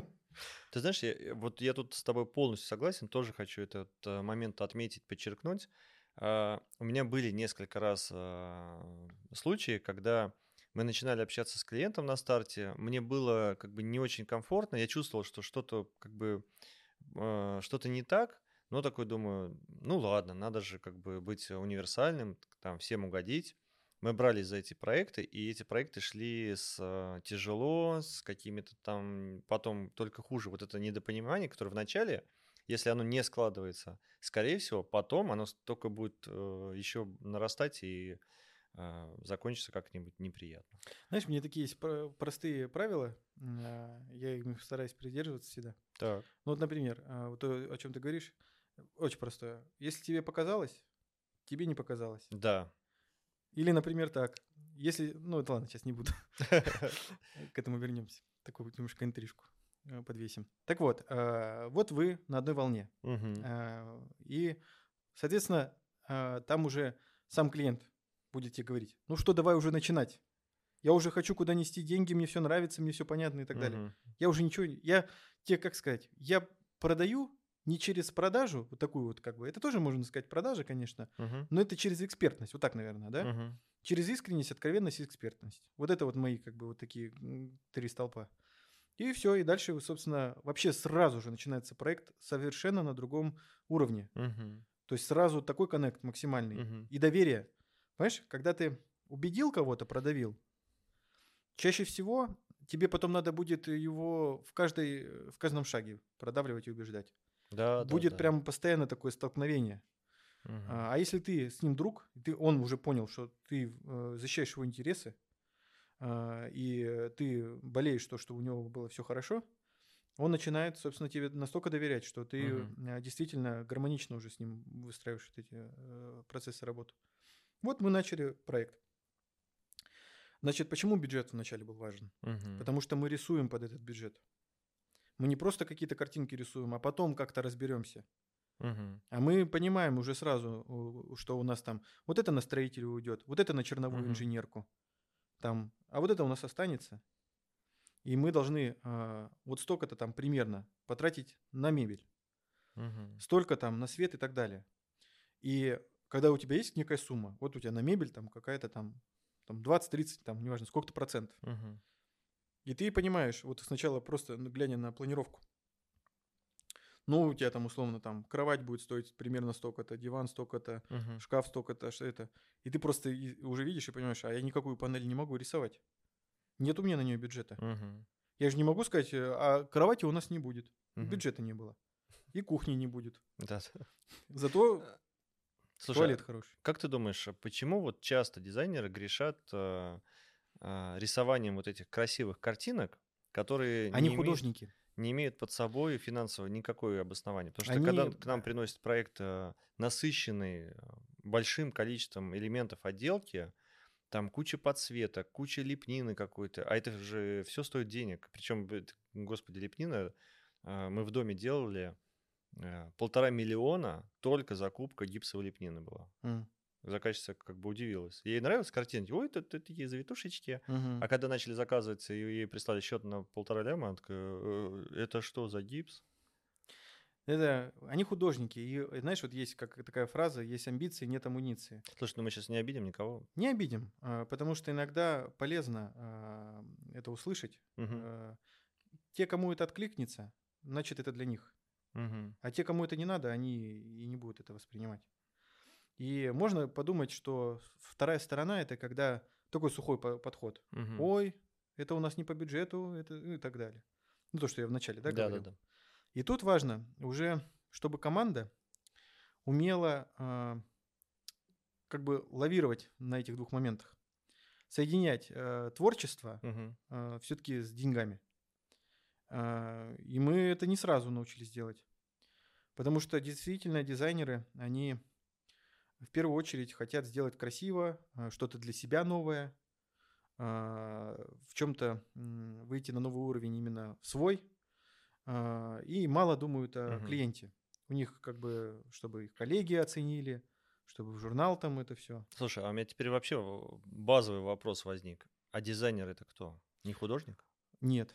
Ты знаешь, я, вот я тут с тобой полностью согласен, тоже хочу этот момент отметить, подчеркнуть. А, У меня были несколько раз а, случаи, когда мы начинали общаться с клиентом на старте, мне было как бы не очень комфортно, я чувствовал, что что-то как бы э, что-то не так, но такой думаю, ну ладно, надо же как бы быть универсальным, там всем угодить. Мы брались за эти проекты, и эти проекты шли с тяжело, с какими-то там потом только хуже. Вот это недопонимание, которое в начале, если оно не складывается, скорее всего, потом оно только будет еще нарастать и э, закончится как-нибудь неприятно. Знаешь, мне такие есть про- простые правила, а, я их стараюсь придерживаться всегда. Так. Ну вот, например, а, вот то, о чем ты говоришь, очень простое. Если тебе показалось, тебе не показалось. Да. Или, например, так. Если, ну это ладно, сейчас не буду. К этому вернемся. Такую немножко интрижку э, подвесим. Так вот, а, вот вы на одной волне. А, И, соответственно, там уже сам клиент будет тебе говорить, ну что, давай уже начинать. Я уже хочу куда нести деньги, мне все нравится, мне все понятно и так далее. Мгм. Я уже ничего, я тебе, как сказать, я продаю не через продажу, вот такую вот как бы, это тоже можно сказать продажа, конечно, Мгм. но это через экспертность, вот так, наверное, да? Мгм. Через искренность, откровенность и экспертность. Вот это вот мои как бы вот такие три столпа. И все, и дальше, собственно, вообще сразу же начинается проект совершенно на другом уровне. Мгм. То есть сразу такой коннект максимальный. Мгм. И доверие. Понимаешь, когда ты убедил кого-то, продавил, чаще всего тебе потом надо будет его в, каждой, в каждом шаге продавливать и убеждать. Да, да, будет да. прямо постоянно такое столкновение. Мгм. А а если ты с ним друг, ты, он уже понял, что ты э, защищаешь его интересы, и э, ты болеешь, то, что у него было все хорошо, он начинает, собственно, тебе настолько доверять, что ты э, действительно гармонично уже с ним выстраиваешь вот эти э, процессы работы. Вот мы начали проект. Значит, почему бюджет вначале был важен? Мгм. Потому что мы рисуем под этот бюджет. Мы не просто какие-то картинки рисуем, а потом как-то разберемся. Мгм. А мы понимаем уже сразу, что у нас там вот это на строителя уйдет, вот это на черновую Мгм. инженерку, там, а вот это у нас останется. И мы должны а, вот столько-то там примерно потратить на мебель, Мгм. столько там на свет и так далее. И когда у тебя есть некая сумма, вот у тебя на мебель там какая-то там, там 20-30, там, неважно, сколько-то процентов. Мгм. И ты понимаешь, вот сначала просто ну, глядя на планировку, ну, у тебя там условно там кровать будет стоить примерно столько-то, диван столько-то, Мгм. шкаф столько-то, что это. И ты просто уже видишь и понимаешь, а я никакую панель не могу рисовать. Нет у меня на нее бюджета. Мгм. Я же не могу сказать, э, а кровати у нас не будет. Мгм. Бюджета не было. И кухни не будет. Да. Зато Слушай, туалет хороший. Как ты думаешь, а почему вот часто дизайнеры грешат э, а, рисованием вот этих красивых картинок, которые Они не, имеют, художники. Не имеют под собой финансово никакое обоснование? Потому что Они- когда к нам приносят проект э, насыщенный э, большим количеством элементов отделки, там куча подсветок, куча лепнины какой-то, а это же все стоит денег. Причем, господи, лепнина э, мы в доме делали полтора миллиона только закупка гипсовой лепнины была. М, Заказчица как бы удивилась. Ей нравилась картинки. Ой, это, такие завитушечки. мгм. А когда начали заказывать, и ей прислали счет на полтора ляма, она такая, «Э, это что за гипс? Это, они художники. И э, знаешь, вот есть как такая фраза, есть амбиции, нет амуниции. Слушай, ну мы сейчас не обидим никого. Не обидим, а, потому что иногда полезно а, это услышать. А, Те, кому это откликнется, значит, это для них. мгм, А те, кому это не надо, они и не будут это воспринимать. И можно подумать, что вторая сторона это когда такой сухой по- подход. мгм. Ой, это у нас не по бюджету, это ну и так далее. Ну, то, что я вначале, да, Да, да, говорил. да. И тут важно уже, чтобы команда умела а, как бы лавировать на этих двух моментах. Соединять э, творчество Мгм, все-таки с деньгами. А, И мы это не сразу научились делать. Потому что действительно дизайнеры, они в первую очередь хотят сделать красиво, а, что-то для себя новое, а, в чем-то выйти на новый уровень именно свой, а, и мало думают о Мгм. клиенте. У них как бы, чтобы их коллеги оценили, чтобы в журнал там это все. Слушай, а у меня теперь вообще базовый вопрос возник. А дизайнер это кто? Не художник? Нет.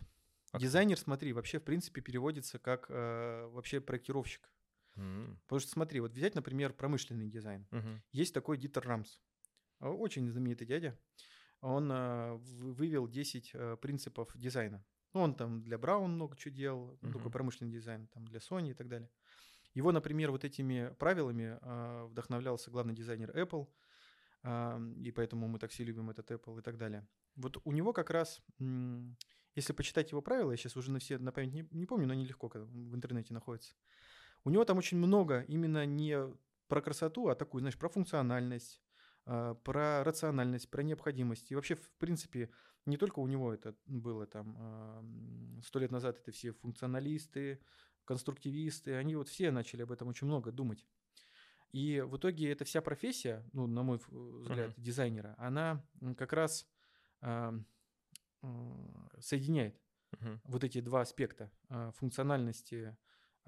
А кто? Дизайнер, смотри, вообще в принципе переводится как э, вообще проектировщик. М, Потому что смотри, вот взять, например, промышленный дизайн. мгм, Есть такой Дитер Рамс. Очень знаменитый дядя. Он а, вы- вывел 10 а, принципов дизайна. Ну, он там для Браун много чего делал, такой Мгм. промышленный дизайн, там для Sony и так далее. Его, например, вот этими правилами а, вдохновлялся главный дизайнер Apple, а, и поэтому мы так все любим этот Apple и так далее. Вот у него как раз, если почитать его правила, я сейчас уже на все на память не, не помню, но они легко в интернете находятся. У него там очень много именно не про красоту, а такую, знаешь, про функциональность, а, про рациональность, про необходимость. И вообще, в принципе, не только у него это было там а, сто лет назад, это все функционалисты, конструктивисты, они вот все начали об этом очень много думать. И в итоге эта вся профессия, ну, на мой ф- взгляд, дизайнера, она как раз а, м, соединяет мгм. вот эти два аспекта функциональности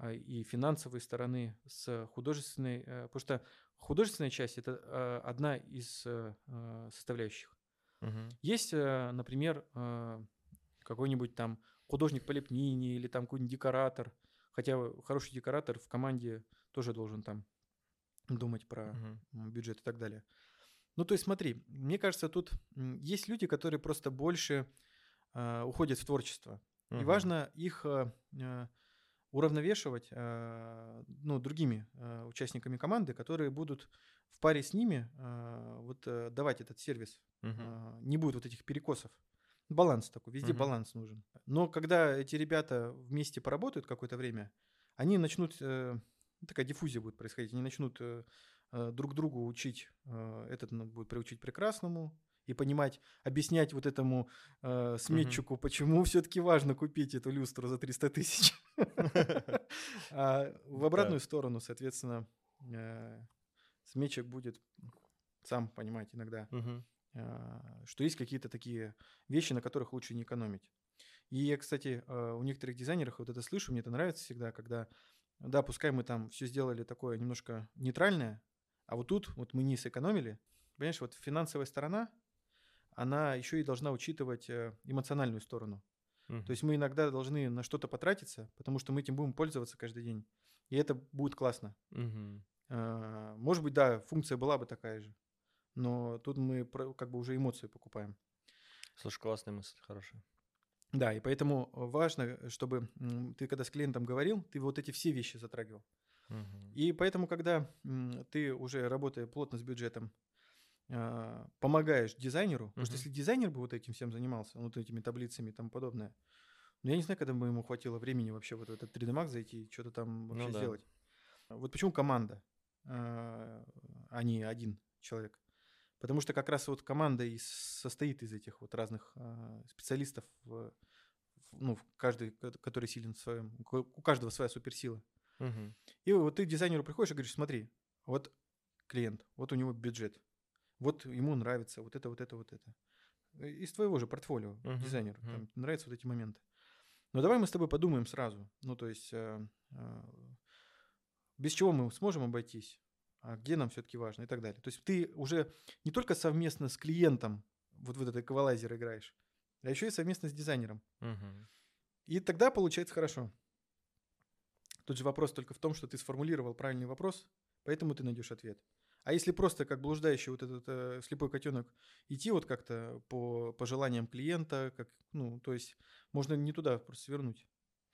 и финансовой стороны с художественной, э, потому что художественная часть это а, одна из э, а, составляющих. Мгм. Есть, э, например, а, какой-нибудь там художник по лепнине или там какой-нибудь декоратор, хотя хороший декоратор в команде тоже должен там думать про м, бюджет и так далее. Ну, то есть смотри, мне кажется, тут есть люди, которые просто больше а, уходят в творчество. И Мгм. важно их э, э, уравновешивать э, ну, другими э, участниками команды, которые будут в паре с ними э, вот, давать этот сервис. Э, Не будет вот этих перекосов. Баланс такой, везде Мгм. баланс нужен. Но когда эти ребята вместе поработают какое-то время, они начнут, ну, такая диффузия будет происходить, они начнут друг другу учить, этот надо будет приучить прекрасному, и понимать, объяснять вот этому э, сметчику, почему все-таки важно купить эту люстру за 300 тысяч. А в обратную сторону, соответственно, э, сметчик будет сам понимать иногда, а, что есть какие-то такие вещи, на которых лучше не экономить. И я, кстати, а, у некоторых дизайнеров вот это слышу, мне это нравится всегда, когда, да, пускай мы там все сделали такое немножко нейтральное, а вот тут вот мы не сэкономили. Понимаешь, вот финансовая сторона, она еще и должна учитывать э, эмоциональную сторону. Мгм. То есть мы иногда должны на что-то потратиться, потому что мы этим будем пользоваться каждый день. И это будет классно. А, Может быть, да, функция была бы такая же, но тут мы как бы уже эмоцию покупаем. Слушай, классная мысль, хорошая. Да, и поэтому важно, чтобы ты когда с клиентом говорил, ты вот эти все вещи затрагивал. Мгм. И поэтому, когда ты уже работая плотно с бюджетом, а, помогаешь дизайнеру, потому что если дизайнер бы вот этим всем занимался, вот этими таблицами и тому подобное, ну, я не знаю, когда бы ему хватило времени вообще вот в этот 3D Max зайти и что-то там вообще Ну да. сделать. Вот почему команда, а а не один человек. Потому что как раз вот команда и состоит из этих вот разных а, специалистов, в- ну, в каждый, ко- который силен в своем, у каждого своя суперсила. Мгм. И вот ты дизайнеру приходишь и говоришь, смотри, вот клиент, вот у него бюджет, вот ему нравится вот это, вот это, вот это. Из твоего же портфолио Мгм, дизайнеру мгм. там нравятся вот эти моменты. Но давай мы с тобой подумаем сразу. Ну, то есть, э, э, без чего мы сможем обойтись, а где нам все-таки важно и так далее. То есть ты уже не только совместно с клиентом вот в этот эквалайзер играешь, а еще и совместно с дизайнером. Мгм. И тогда получается хорошо. Тут же вопрос только в том, что ты сформулировал правильный вопрос, поэтому ты найдешь ответ. А если просто как блуждающий вот этот э, слепой котенок идти вот как-то по пожеланиям клиента, как, ну, то есть можно не туда просто свернуть,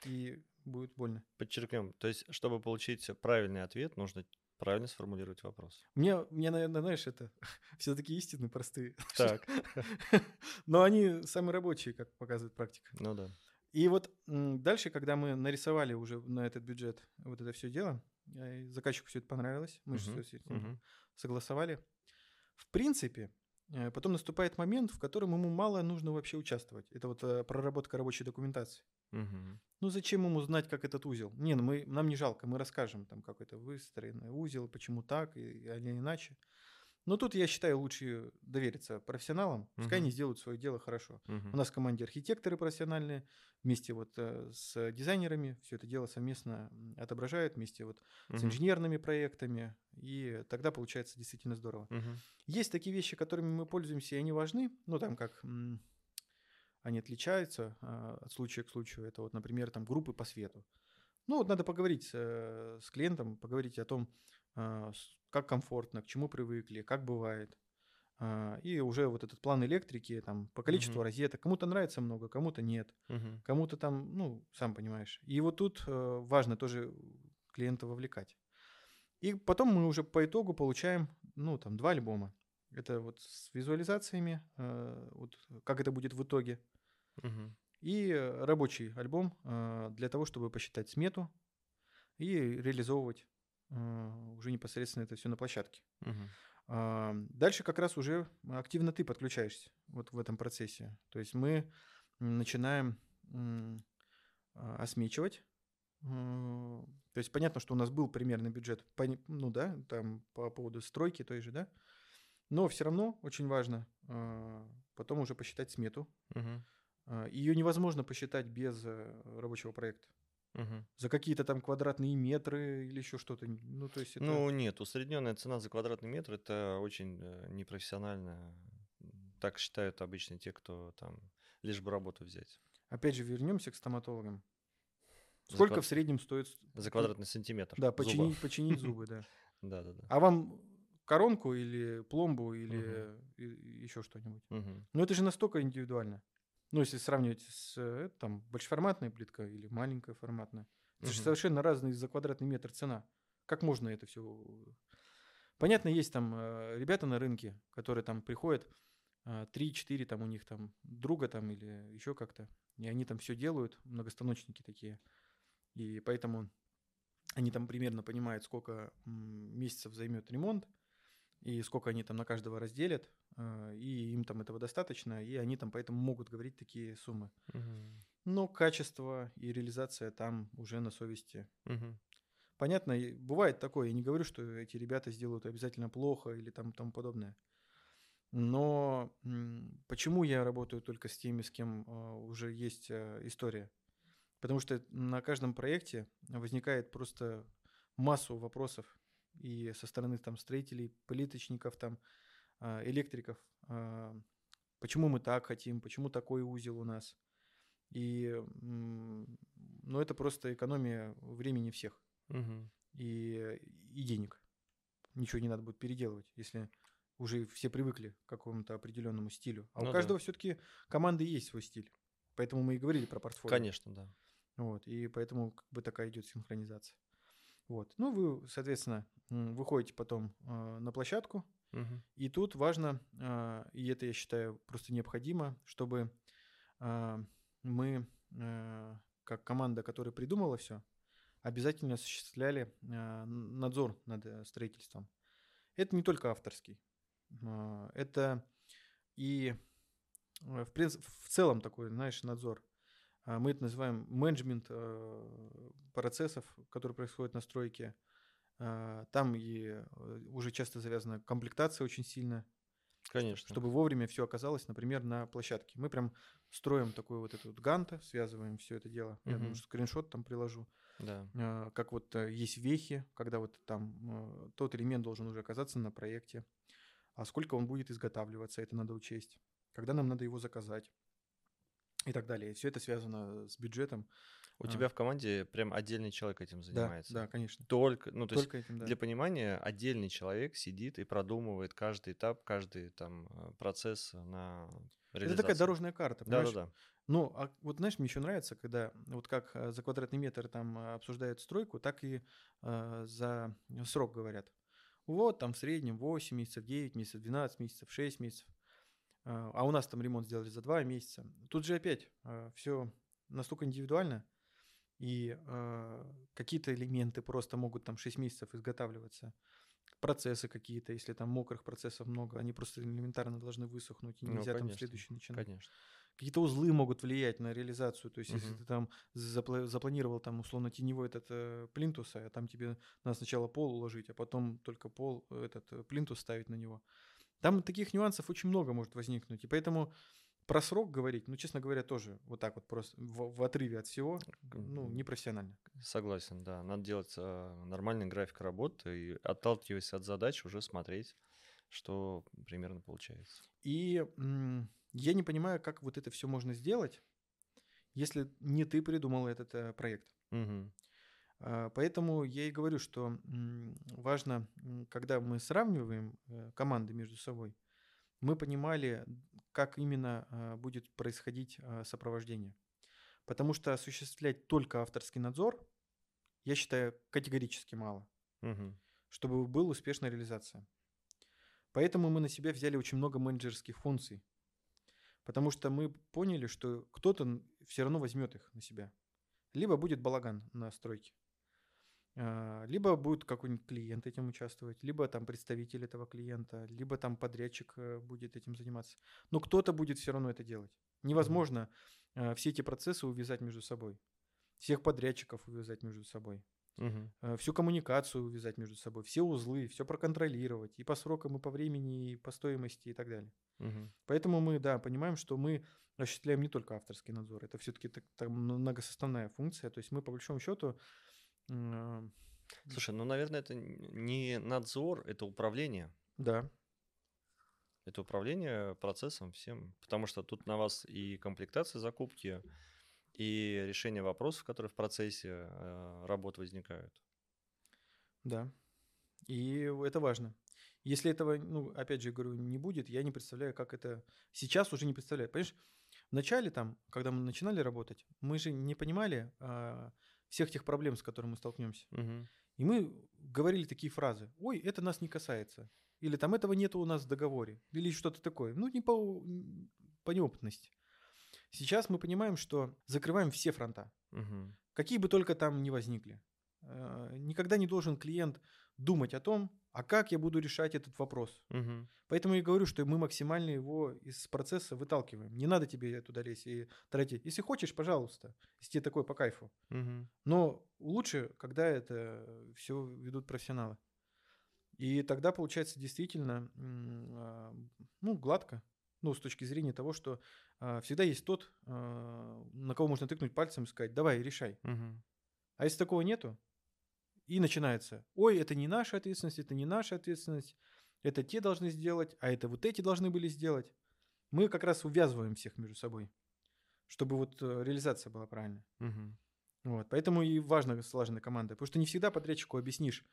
и будет больно. Подчеркнем, то есть, чтобы получить правильный ответ, нужно правильно сформулировать вопрос. Мне, мне наверное, знаешь, это все такие истины простые. Так. Но они самые рабочие, как показывает практика. Ну да. И вот дальше, когда мы нарисовали уже на этот бюджет вот это все дело, заказчику все это понравилось, мы же этим мгм. согласовали. В принципе, э, потом наступает момент, в котором ему мало нужно вообще участвовать. Это вот э, проработка рабочей документации. Мгм. Ну зачем ему знать, как этот узел? Не, ну мы, нам не жалко, мы расскажем, там, как это выстроенный узел, почему так, и, а не иначе. Но тут, я считаю, лучше довериться профессионалам, пускай Мгм. они сделают свое дело хорошо. Мгм. У нас в команде архитекторы профессиональные, вместе вот э, с дизайнерами все это дело совместно отображают, вместе вот с Мгм. инженерными проектами, и тогда получается действительно здорово. Мгм. Есть такие вещи, которыми мы пользуемся, и они важны, ну там как они отличаются а, от случая к случаю. Это вот, например, там группы по свету. Ну вот надо поговорить э, с клиентом, поговорить о том, а, с- как комфортно, к чему привыкли, как бывает. А, И уже вот этот план электрики, там, по количеству Мгм. розеток, кому-то нравится много, кому-то нет, Мгм. кому-то там, ну, сам понимаешь. И вот тут э, важно тоже клиента вовлекать. И потом мы уже по итогу получаем, ну, там, два альбома. Это вот с визуализациями, э, вот как это будет в итоге, Мгм. и э, рабочий альбом для того, чтобы посчитать смету и реализовывать уже непосредственно это все на площадке. А, Дальше как раз уже активно ты подключаешься вот в этом процессе. То есть мы начинаем а, осмечивать. То есть понятно, что у нас был примерный бюджет, ну да, там по поводу стройки той же, да. Но все равно очень важно а, потом уже посчитать смету. Мгм. Ее невозможно посчитать без э, рабочего проекта. Мгм. За какие-то там квадратные метры или еще что-то. Ну, то есть это... Ну, нет, усредненная цена за квадратный метр это очень э, непрофессионально. Так считают обычно те, кто там лишь бы работу взять. Опять же, вернемся к стоматологам. Сколько квад- в среднем стоит... За квадратный сантиметр. Да, зуба. починить, починить зубы, да. Да, да, да. А вам коронку или пломбу или еще что-нибудь? Ну, это же настолько индивидуально. Ну, если сравнивать с э, там большеформатная плитка или маленькая форматная, это же совершенно разные за квадратный метр цена. Как можно это все? Понятно, есть там э, ребята на рынке, которые там приходят, э, 3-4 там у них там друга там или еще как-то, и они там все делают, многостаночники такие, и поэтому они там примерно понимают, сколько месяцев займет ремонт, и сколько они там на каждого разделят, э, и им там этого достаточно, и они там поэтому могут говорить такие суммы. Мгм. Но качество и реализация там уже на совести. Мгм. Понятно, бывает такое, я не говорю, что эти ребята сделают обязательно плохо или там тому подобное. Но почему я работаю только с теми, с кем э, уже есть э, история? Потому что на каждом проекте возникает просто массу вопросов и со стороны там строителей, плиточников, там а, электриков. а, Почему мы так хотим? Почему такой узел у нас? И ну это просто экономия времени всех Мгм. и, и денег. Ничего не надо будет переделывать, если уже все привыкли к какому-то определенному стилю. А Ну у да. каждого все-таки команды есть свой стиль. Поэтому мы и говорили про портфолио. Конечно, да. Вот, и поэтому как бы такая идет синхронизация. Вот. Ну, вы, соответственно, выходите потом э, на площадку, И тут важно, а, и это я считаю просто необходимо, чтобы а, мы, а, как команда, которая придумала все, обязательно осуществляли надзор над э, строительством. Это не только авторский, это и э, в, принц- в целом такой, знаешь, надзор. Мы это называем менеджмент э, процессов, которые происходят на стройке. А, Там и э, уже часто завязана комплектация очень сильно, Конечно. чтобы вовремя все оказалось, например, на площадке. Мы прям строим такой вот этот вот ганта, связываем все это дело. Я думаю, что скриншот там приложу. Да. А, Как вот э, есть вехи, когда вот там э, тот элемент должен уже оказаться на проекте. А сколько он будет изготавливаться, это надо учесть. Когда нам надо его заказать и так далее. Все это связано с бюджетом. У А. тебя в команде прям отдельный человек этим Да, занимается. да, конечно. Только, ну, то есть Только этим, да. для понимания, отдельный человек сидит и продумывает каждый этап, каждый там э, процесс на Это реализацию. такая дорожная карта, понимаешь? Да-да-да. Ну, а вот знаешь, мне еще нравится, когда вот как э, за квадратный метр там э, обсуждают стройку, так и э, за срок говорят. Вот там в среднем 8 месяцев, 9 месяцев, 12 месяцев, 6 месяцев. А а у нас там ремонт сделали за 2 месяца. Тут же опять все настолько индивидуально, и э, какие-то элементы просто могут там 6 месяцев изготавливаться. Процессы какие-то, если там мокрых процессов много, они просто элементарно должны высохнуть, и Ну, нельзя там конечно, следующий начинать Конечно. какие-то узлы могут влиять на реализацию. То есть, если Мгм. ты там запла- запланировал там условно теневой этот э, плинтус, а там тебе надо сначала пол уложить, а потом только пол э, этот э, плинтус ставить на него. Там таких нюансов очень много может возникнуть, и поэтому про срок говорить, ну, честно говоря, тоже вот так вот просто в, в отрыве от всего, ну, непрофессионально. Согласен, да. Надо делать э, нормальный график работы и, отталкиваясь от задач, уже смотреть, что примерно получается. И м, я не понимаю, как вот это все можно сделать, если не ты придумал этот э, проект. Мгм. А, Поэтому я и говорю, что важно, когда мы сравниваем э, команды между собой, мы понимали, как именно а, будет происходить а, сопровождение. Потому что осуществлять только авторский надзор, я считаю, категорически мало, Мгм. чтобы была успешная реализация. Поэтому мы на себя взяли очень много менеджерских функций. Потому что мы поняли, что кто-то все равно возьмет их на себя. Либо будет балаган на стройке, либо будет какой-нибудь клиент этим участвовать, либо там представитель этого клиента, либо там подрядчик э, будет этим заниматься. Но кто-то будет все равно это делать. Невозможно а, все эти процессы увязать между собой. Всех подрядчиков увязать между собой. Э, всю коммуникацию увязать между собой, все узлы, все проконтролировать и по срокам, и по времени, и по стоимости и так далее. Мгм. Поэтому мы, да, понимаем, что мы осуществляем не только авторский надзор, это все-таки многосоставная функция, то есть мы по большому счету Слушай, ну, наверное, это не надзор, это управление. да, Это управление процессом всем, потому что тут на вас и комплектация закупки, и решение вопросов, которые в процессе э, работ возникают. да, и это важно. Если этого, ну, опять же говорю, не будет, я не представляю, как это сейчас уже не представляю. Понимаешь, Вначале там, когда мы начинали работать, мы же не понимали а, всех тех проблем, с которыми мы столкнемся. Мгм. И мы говорили такие фразы. Ой, это нас не касается. Или там этого нету у нас в договоре. Или что-то такое. Ну, не по, по неопытности. Сейчас мы понимаем, что закрываем все фронта. Мгм. Какие бы только там ни возникли. Э, Никогда не должен клиент думать о том, а как я буду решать этот вопрос. Мгм. Поэтому я говорю, что мы максимально его из процесса выталкиваем. Не надо тебе туда лезть и тратить. Если хочешь, пожалуйста, если тебе такое по кайфу. Мгм. Но лучше, когда это все ведут профессионалы. И тогда получается действительно а, ну, гладко. Ну, с точки зрения того, что а, всегда есть тот, а, на кого можно тыкнуть пальцем и сказать, давай, решай. Мгм. А если такого нету, и начинается, ой, это не наша ответственность, это не наша ответственность, это те должны сделать, а это вот эти должны были сделать. Мы как раз увязываем всех между собой, чтобы вот э, реализация была правильная. Мгм. Вот, поэтому и важна слаженная команда, потому что не всегда подрядчику объяснишь,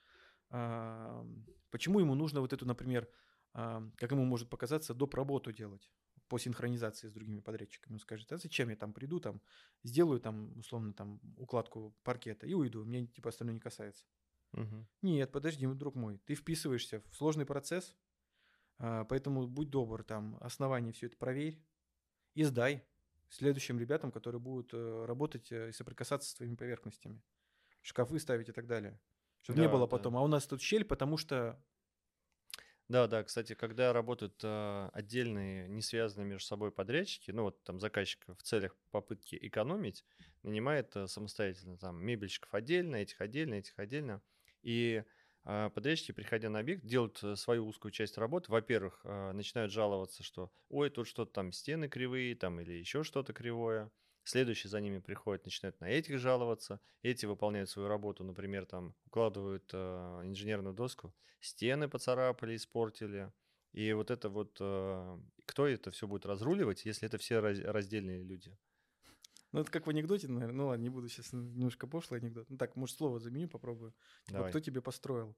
а, почему ему нужно вот эту, например, а, как ему может показаться, доп. работу делать по синхронизации с другими подрядчиками. Он скажет, а зачем я там приду, там сделаю там условно там укладку паркета и уйду, мне типа остальное не касается. Мгм. Нет, подожди, друг мой, ты вписываешься в сложный процесс, а, поэтому будь добр, там основание все это проверь и сдай следующим ребятам, которые будут э, работать э, и соприкасаться с твоими поверхностями, шкафы ставить и так далее. Чтобы не Да, было да. потом, а у нас тут щель, потому что... Да, да, кстати, когда работают а, отдельные, не связанные между собой подрядчики, ну вот там заказчик в целях попытки экономить, нанимает а, самостоятельно там мебельщиков отдельно, этих отдельно, этих отдельно. И а, подрядчики, приходя на объект, делают э, свою узкую часть работы. Во-первых, а, начинают жаловаться, что ой, тут что-то там стены кривые, там или еще что-то кривое. Следующие за ними приходят, начинают на этих жаловаться. Эти выполняют свою работу, например, там укладывают э, инженерную доску, стены поцарапали, испортили. И вот это вот, э, кто это все будет разруливать, если это все раз- раздельные люди? Ну, это как в анекдоте, наверное. Ну, ладно, не буду сейчас немножко пошлый анекдот. Ну, так, может, слово заменю, попробую. Типа, Давай. кто тебе построил?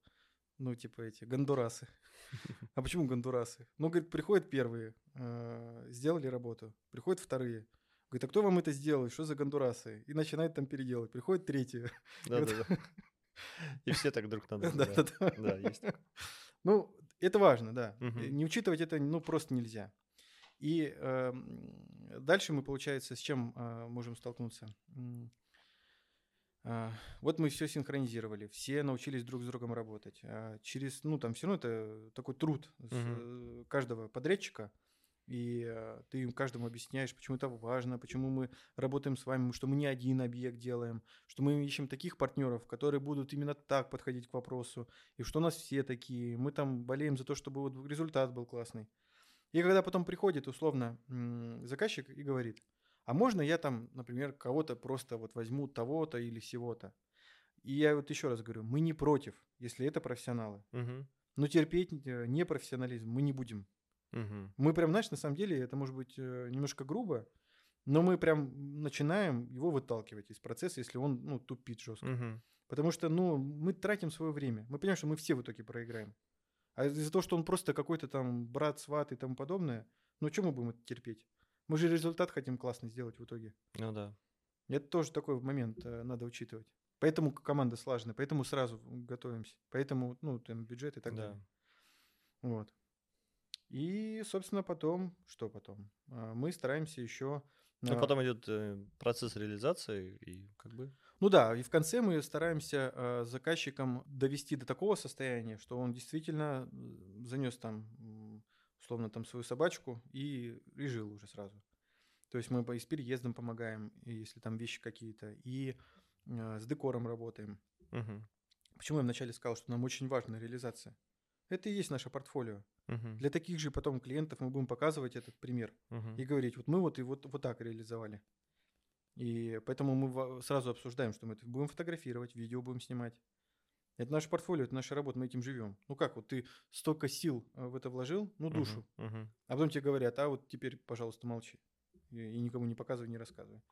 Ну, типа эти, гондурасы. А почему гондурасы? Ну, говорит, приходят первые, э, сделали работу. Приходят вторые. Говорит, а кто вам это сделал? Что за гондурасы? И начинает там переделывать. Приходят третьи. Да-да-да. И все так друг на друга. да. Да-да-да. Да, есть. Ну, это важно, да. Э, Не учитывать это, ну, просто нельзя. И эм, дальше мы, получается, с чем э, можем столкнуться? А, Вот мы все синхронизировали, все научились друг с другом работать. А Через, ну, там все равно это такой труд с, э, каждого подрядчика, и э, ты им каждому объясняешь, почему это важно, почему мы работаем с вами, что мы не один объект делаем, что мы ищем таких партнеров, которые будут именно так подходить к вопросу, и что у нас все такие. Мы там болеем за то, чтобы вот результат был классный. И когда потом приходит условно заказчик и говорит, а можно я там, например, кого-то просто вот возьму того-то или сего-то. И я вот еще раз говорю, мы не против, если это профессионалы. Мгм. Но терпеть э, непрофессионализм мы не будем. Мгм. Мы прям, знаешь, на самом деле, это может быть э, немножко грубо, но мы прям начинаем его выталкивать из процесса, если он, ну, тупит жестко. Мгм. Потому что, ну, мы тратим свое время. Мы понимаем, что мы все в итоге проиграем. А из-за того, что он просто какой-то там брат, сват и тому подобное, ну, что мы будем это терпеть? Мы же результат хотим классный сделать в итоге. Ну да. Это тоже такой момент э, надо учитывать. Поэтому команда слаженная, поэтому сразу готовимся. Поэтому, ну, там бюджет и так Да. далее. Вот. И, собственно, потом, что потом? А, Мы стараемся еще... Ну, потом идет э, процесс реализации, и как бы. Ну да, и в конце мы стараемся э, заказчикам довести до такого состояния, что он действительно занес там, условно, там свою собачку и, и жил уже сразу. То есть мы по- и с переездом помогаем, если там вещи какие-то, и э, с декором работаем. Мгм. Почему я вначале сказал, что нам очень важна реализация? Это и есть наше портфолио. Мгм. Для таких же потом клиентов мы будем показывать этот пример Мгм. и говорить, вот мы вот и вот, вот так реализовали. И поэтому мы сразу обсуждаем, что мы это будем фотографировать, видео будем снимать. Это наше портфолио, это наша работа, мы этим живем. Ну как, вот ты столько сил э, в это вложил, ну душу, Мгм. Мгм. а потом тебе говорят, а вот теперь, пожалуйста, молчи. И, и никому не показывай, не рассказывай.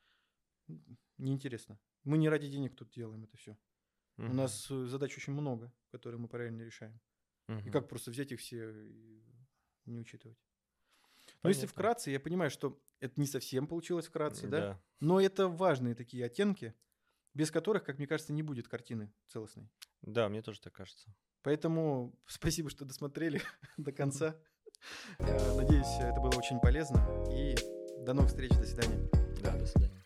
Неинтересно. Мы не ради денег тут делаем это все. У Мгм. нас э, задач очень много, которые мы параллельно решаем. И Мгм. как просто взять их все и не учитывать. Но если Понятно. вкратце, я понимаю, что это не совсем получилось вкратце, да? Да. Но это важные такие оттенки, без которых, как мне кажется, не будет картины целостной. Да, мне тоже так кажется. Поэтому спасибо, что досмотрели до конца. Э, Надеюсь, это было очень полезно. И до новых встреч, до свидания. Да, до свидания.